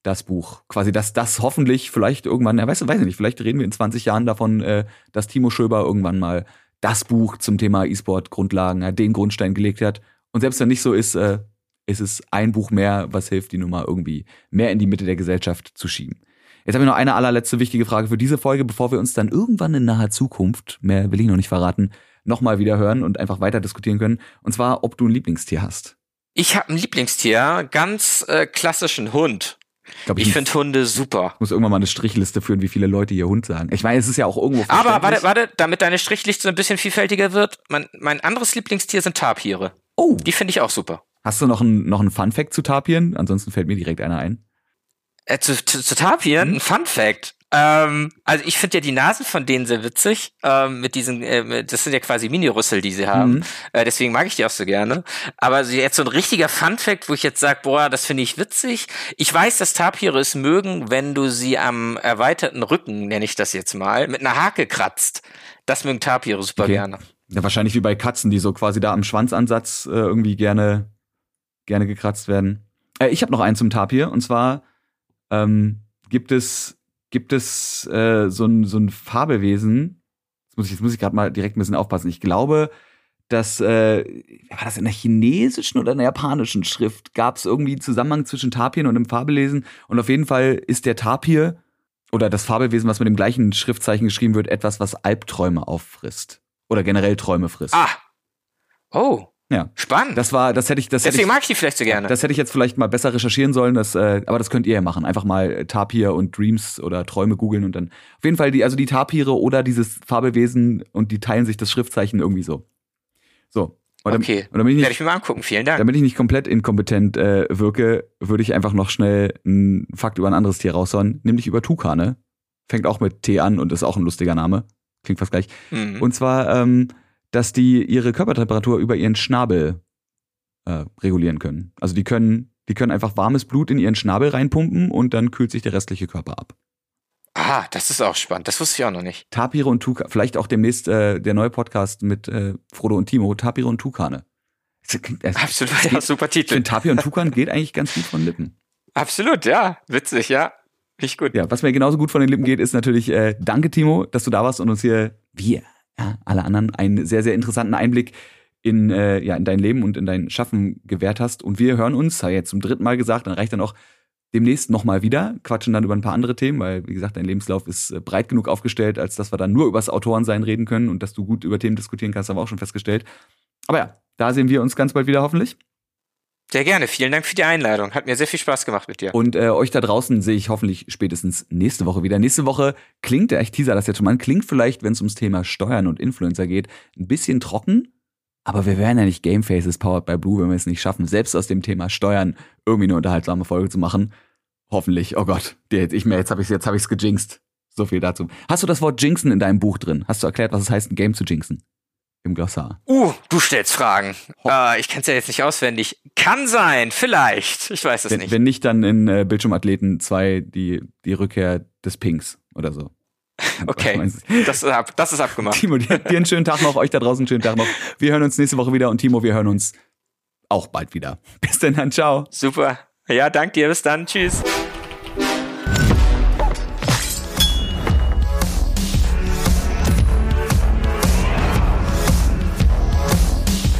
Speaker 1: das Buch. Quasi, dass das hoffentlich vielleicht irgendwann, ja, weißt du, weiß ich nicht, vielleicht reden wir in 20 Jahren davon, äh, dass Timo Schöber irgendwann mal das Buch zum Thema E-Sport-Grundlagen, äh, den Grundstein gelegt hat. Und selbst wenn nicht so ist, äh, ist es ein Buch mehr, was hilft, die Nummer irgendwie mehr in die Mitte der Gesellschaft zu schieben. Jetzt habe ich noch eine allerletzte wichtige Frage für diese Folge, bevor wir uns dann irgendwann in naher Zukunft, mehr will ich noch nicht verraten, nochmal wieder hören und einfach weiter diskutieren können. Und zwar, ob du ein Lieblingstier hast.
Speaker 2: Ich habe ein Lieblingstier, ganz äh, klassischen Hund. Glaub ich, ich finde Hunde super.
Speaker 1: Ich muss irgendwann mal eine Strichliste führen, wie viele Leute hier Hund sagen. Ich meine, es ist ja auch irgendwo.
Speaker 2: Aber warte, warte, damit deine Strichliste so ein bisschen vielfältiger wird. Mein, mein anderes Lieblingstier sind Tapire. Oh. Die finde ich auch super.
Speaker 1: Hast du noch einen noch einen Fun Fact zu Tapiren? Ansonsten fällt mir direkt einer ein.
Speaker 2: Äh, zu, zu, zu Tapiren? Hm? Ein Fun Fact. Ähm, also ich finde ja die Nasen von denen sehr witzig. Ähm, mit diesen, äh, das sind ja quasi Mini-Rüssel, die sie haben. Mhm. Äh, deswegen mag ich die auch so gerne. Aber jetzt so ein richtiger Fun-Fact, wo ich jetzt sage, boah, das finde ich witzig. Ich weiß, dass Tapire es mögen, wenn du sie am erweiterten Rücken, nenne ich das jetzt mal, mit einer Hake kratzt. Das mögen Tapire super okay. gerne.
Speaker 1: Ja, wahrscheinlich wie bei Katzen, die so quasi da am Schwanzansatz äh, irgendwie gerne, gerne gekratzt werden. Äh, ich habe noch einen zum Tapir und zwar ähm, gibt es gibt es äh, so ein so ein Fabelwesen. Jetzt muss ich jetzt muss ich gerade mal direkt ein bisschen aufpassen. Ich glaube, dass äh, war das in der chinesischen oder in der japanischen Schrift gab es irgendwie einen Zusammenhang zwischen Tapiren und dem Fabelwesen und auf jeden Fall ist der Tapir oder das Fabelwesen, was mit dem gleichen Schriftzeichen geschrieben wird, etwas, was Albträume auffrisst oder generell Träume frisst.
Speaker 2: Ah. Oh.
Speaker 1: Ja.
Speaker 2: Spannend.
Speaker 1: Das war, das hätte ich, das
Speaker 2: Deswegen
Speaker 1: hätte ich,
Speaker 2: mag ich die vielleicht so gerne.
Speaker 1: Das hätte ich jetzt vielleicht mal besser recherchieren sollen, das, äh, aber das könnt ihr ja machen. Einfach mal Tapir und Dreams oder Träume googeln und dann auf jeden Fall die, also die Tapire oder dieses Fabelwesen und die teilen sich das Schriftzeichen irgendwie so. So.
Speaker 2: Und okay. Und damit ich nicht, Werde ich mir mal angucken. Vielen Dank.
Speaker 1: Damit ich nicht komplett inkompetent äh, wirke, würde ich einfach noch schnell einen Fakt über ein anderes Tier raushauen, nämlich über Tukane. Fängt auch mit T an und ist auch ein lustiger Name. Klingt fast gleich. Mhm. Und zwar ähm, dass die ihre Körpertemperatur über ihren Schnabel äh, regulieren können. Also die können, die können einfach warmes Blut in ihren Schnabel reinpumpen und dann kühlt sich der restliche Körper ab.
Speaker 2: Ah, das ist auch spannend. Das wusste ich auch noch nicht.
Speaker 1: Tapire und Tukane. Vielleicht auch demnächst äh, der neue Podcast mit äh, Frodo und Timo. Tapire und Tukane.
Speaker 2: Absolut, ja, super Titel. Ich
Speaker 1: finde, Tapir und Tukan geht eigentlich ganz gut von Lippen.
Speaker 2: Absolut, ja. Witzig, ja. Nicht gut.
Speaker 1: Ja, was mir genauso gut von den Lippen geht, ist natürlich, äh, danke Timo, dass du da warst und uns hier, wir ja, alle anderen einen sehr, sehr interessanten Einblick in, äh, ja, in dein Leben und in dein Schaffen gewährt hast. Und wir hören uns, habe jetzt zum dritten Mal gesagt, dann reicht dann auch demnächst nochmal wieder, quatschen dann über ein paar andere Themen, weil, wie gesagt, dein Lebenslauf ist äh, breit genug aufgestellt, als dass wir dann nur übers Autorensein reden können und dass du gut über Themen diskutieren kannst, haben wir auch schon festgestellt. Aber ja, da sehen wir uns ganz bald wieder hoffentlich.
Speaker 2: Sehr gerne. Vielen Dank für die Einladung. Hat mir sehr viel Spaß gemacht mit dir.
Speaker 1: Und äh, euch da draußen sehe ich hoffentlich spätestens nächste Woche wieder. Nächste Woche klingt, ich teaser das jetzt schon mal, klingt vielleicht, wenn es ums Thema Steuern und Influencer geht, ein bisschen trocken. Aber wir wären ja nicht Gamefaces powered by Blue, wenn wir es nicht schaffen, selbst aus dem Thema Steuern irgendwie eine unterhaltsame Folge zu machen. Hoffentlich. Oh Gott, jetzt, ich, jetzt habe ich es jetzt hab ich's gejinxt. So viel dazu. Hast du das Wort Jinxen in deinem Buch drin? Hast du erklärt, was es heißt, ein Game zu jinxen? Im Glossar.
Speaker 2: Uh, du stellst Fragen. Äh, ich kenne es ja jetzt nicht auswendig. Kann sein, vielleicht. Ich weiß es
Speaker 1: wenn,
Speaker 2: nicht.
Speaker 1: Wenn nicht, dann in äh, Bildschirmathleten 2 die, die Rückkehr des Pinks oder so.
Speaker 2: Okay, das ist, ab, das ist abgemacht.
Speaker 1: Timo, dir, dir einen schönen Tag noch, euch da draußen einen schönen Tag noch. Wir hören uns nächste Woche wieder und Timo, wir hören uns auch bald wieder. Bis dann, dann ciao.
Speaker 2: Super. Ja, danke dir. Bis dann. Tschüss.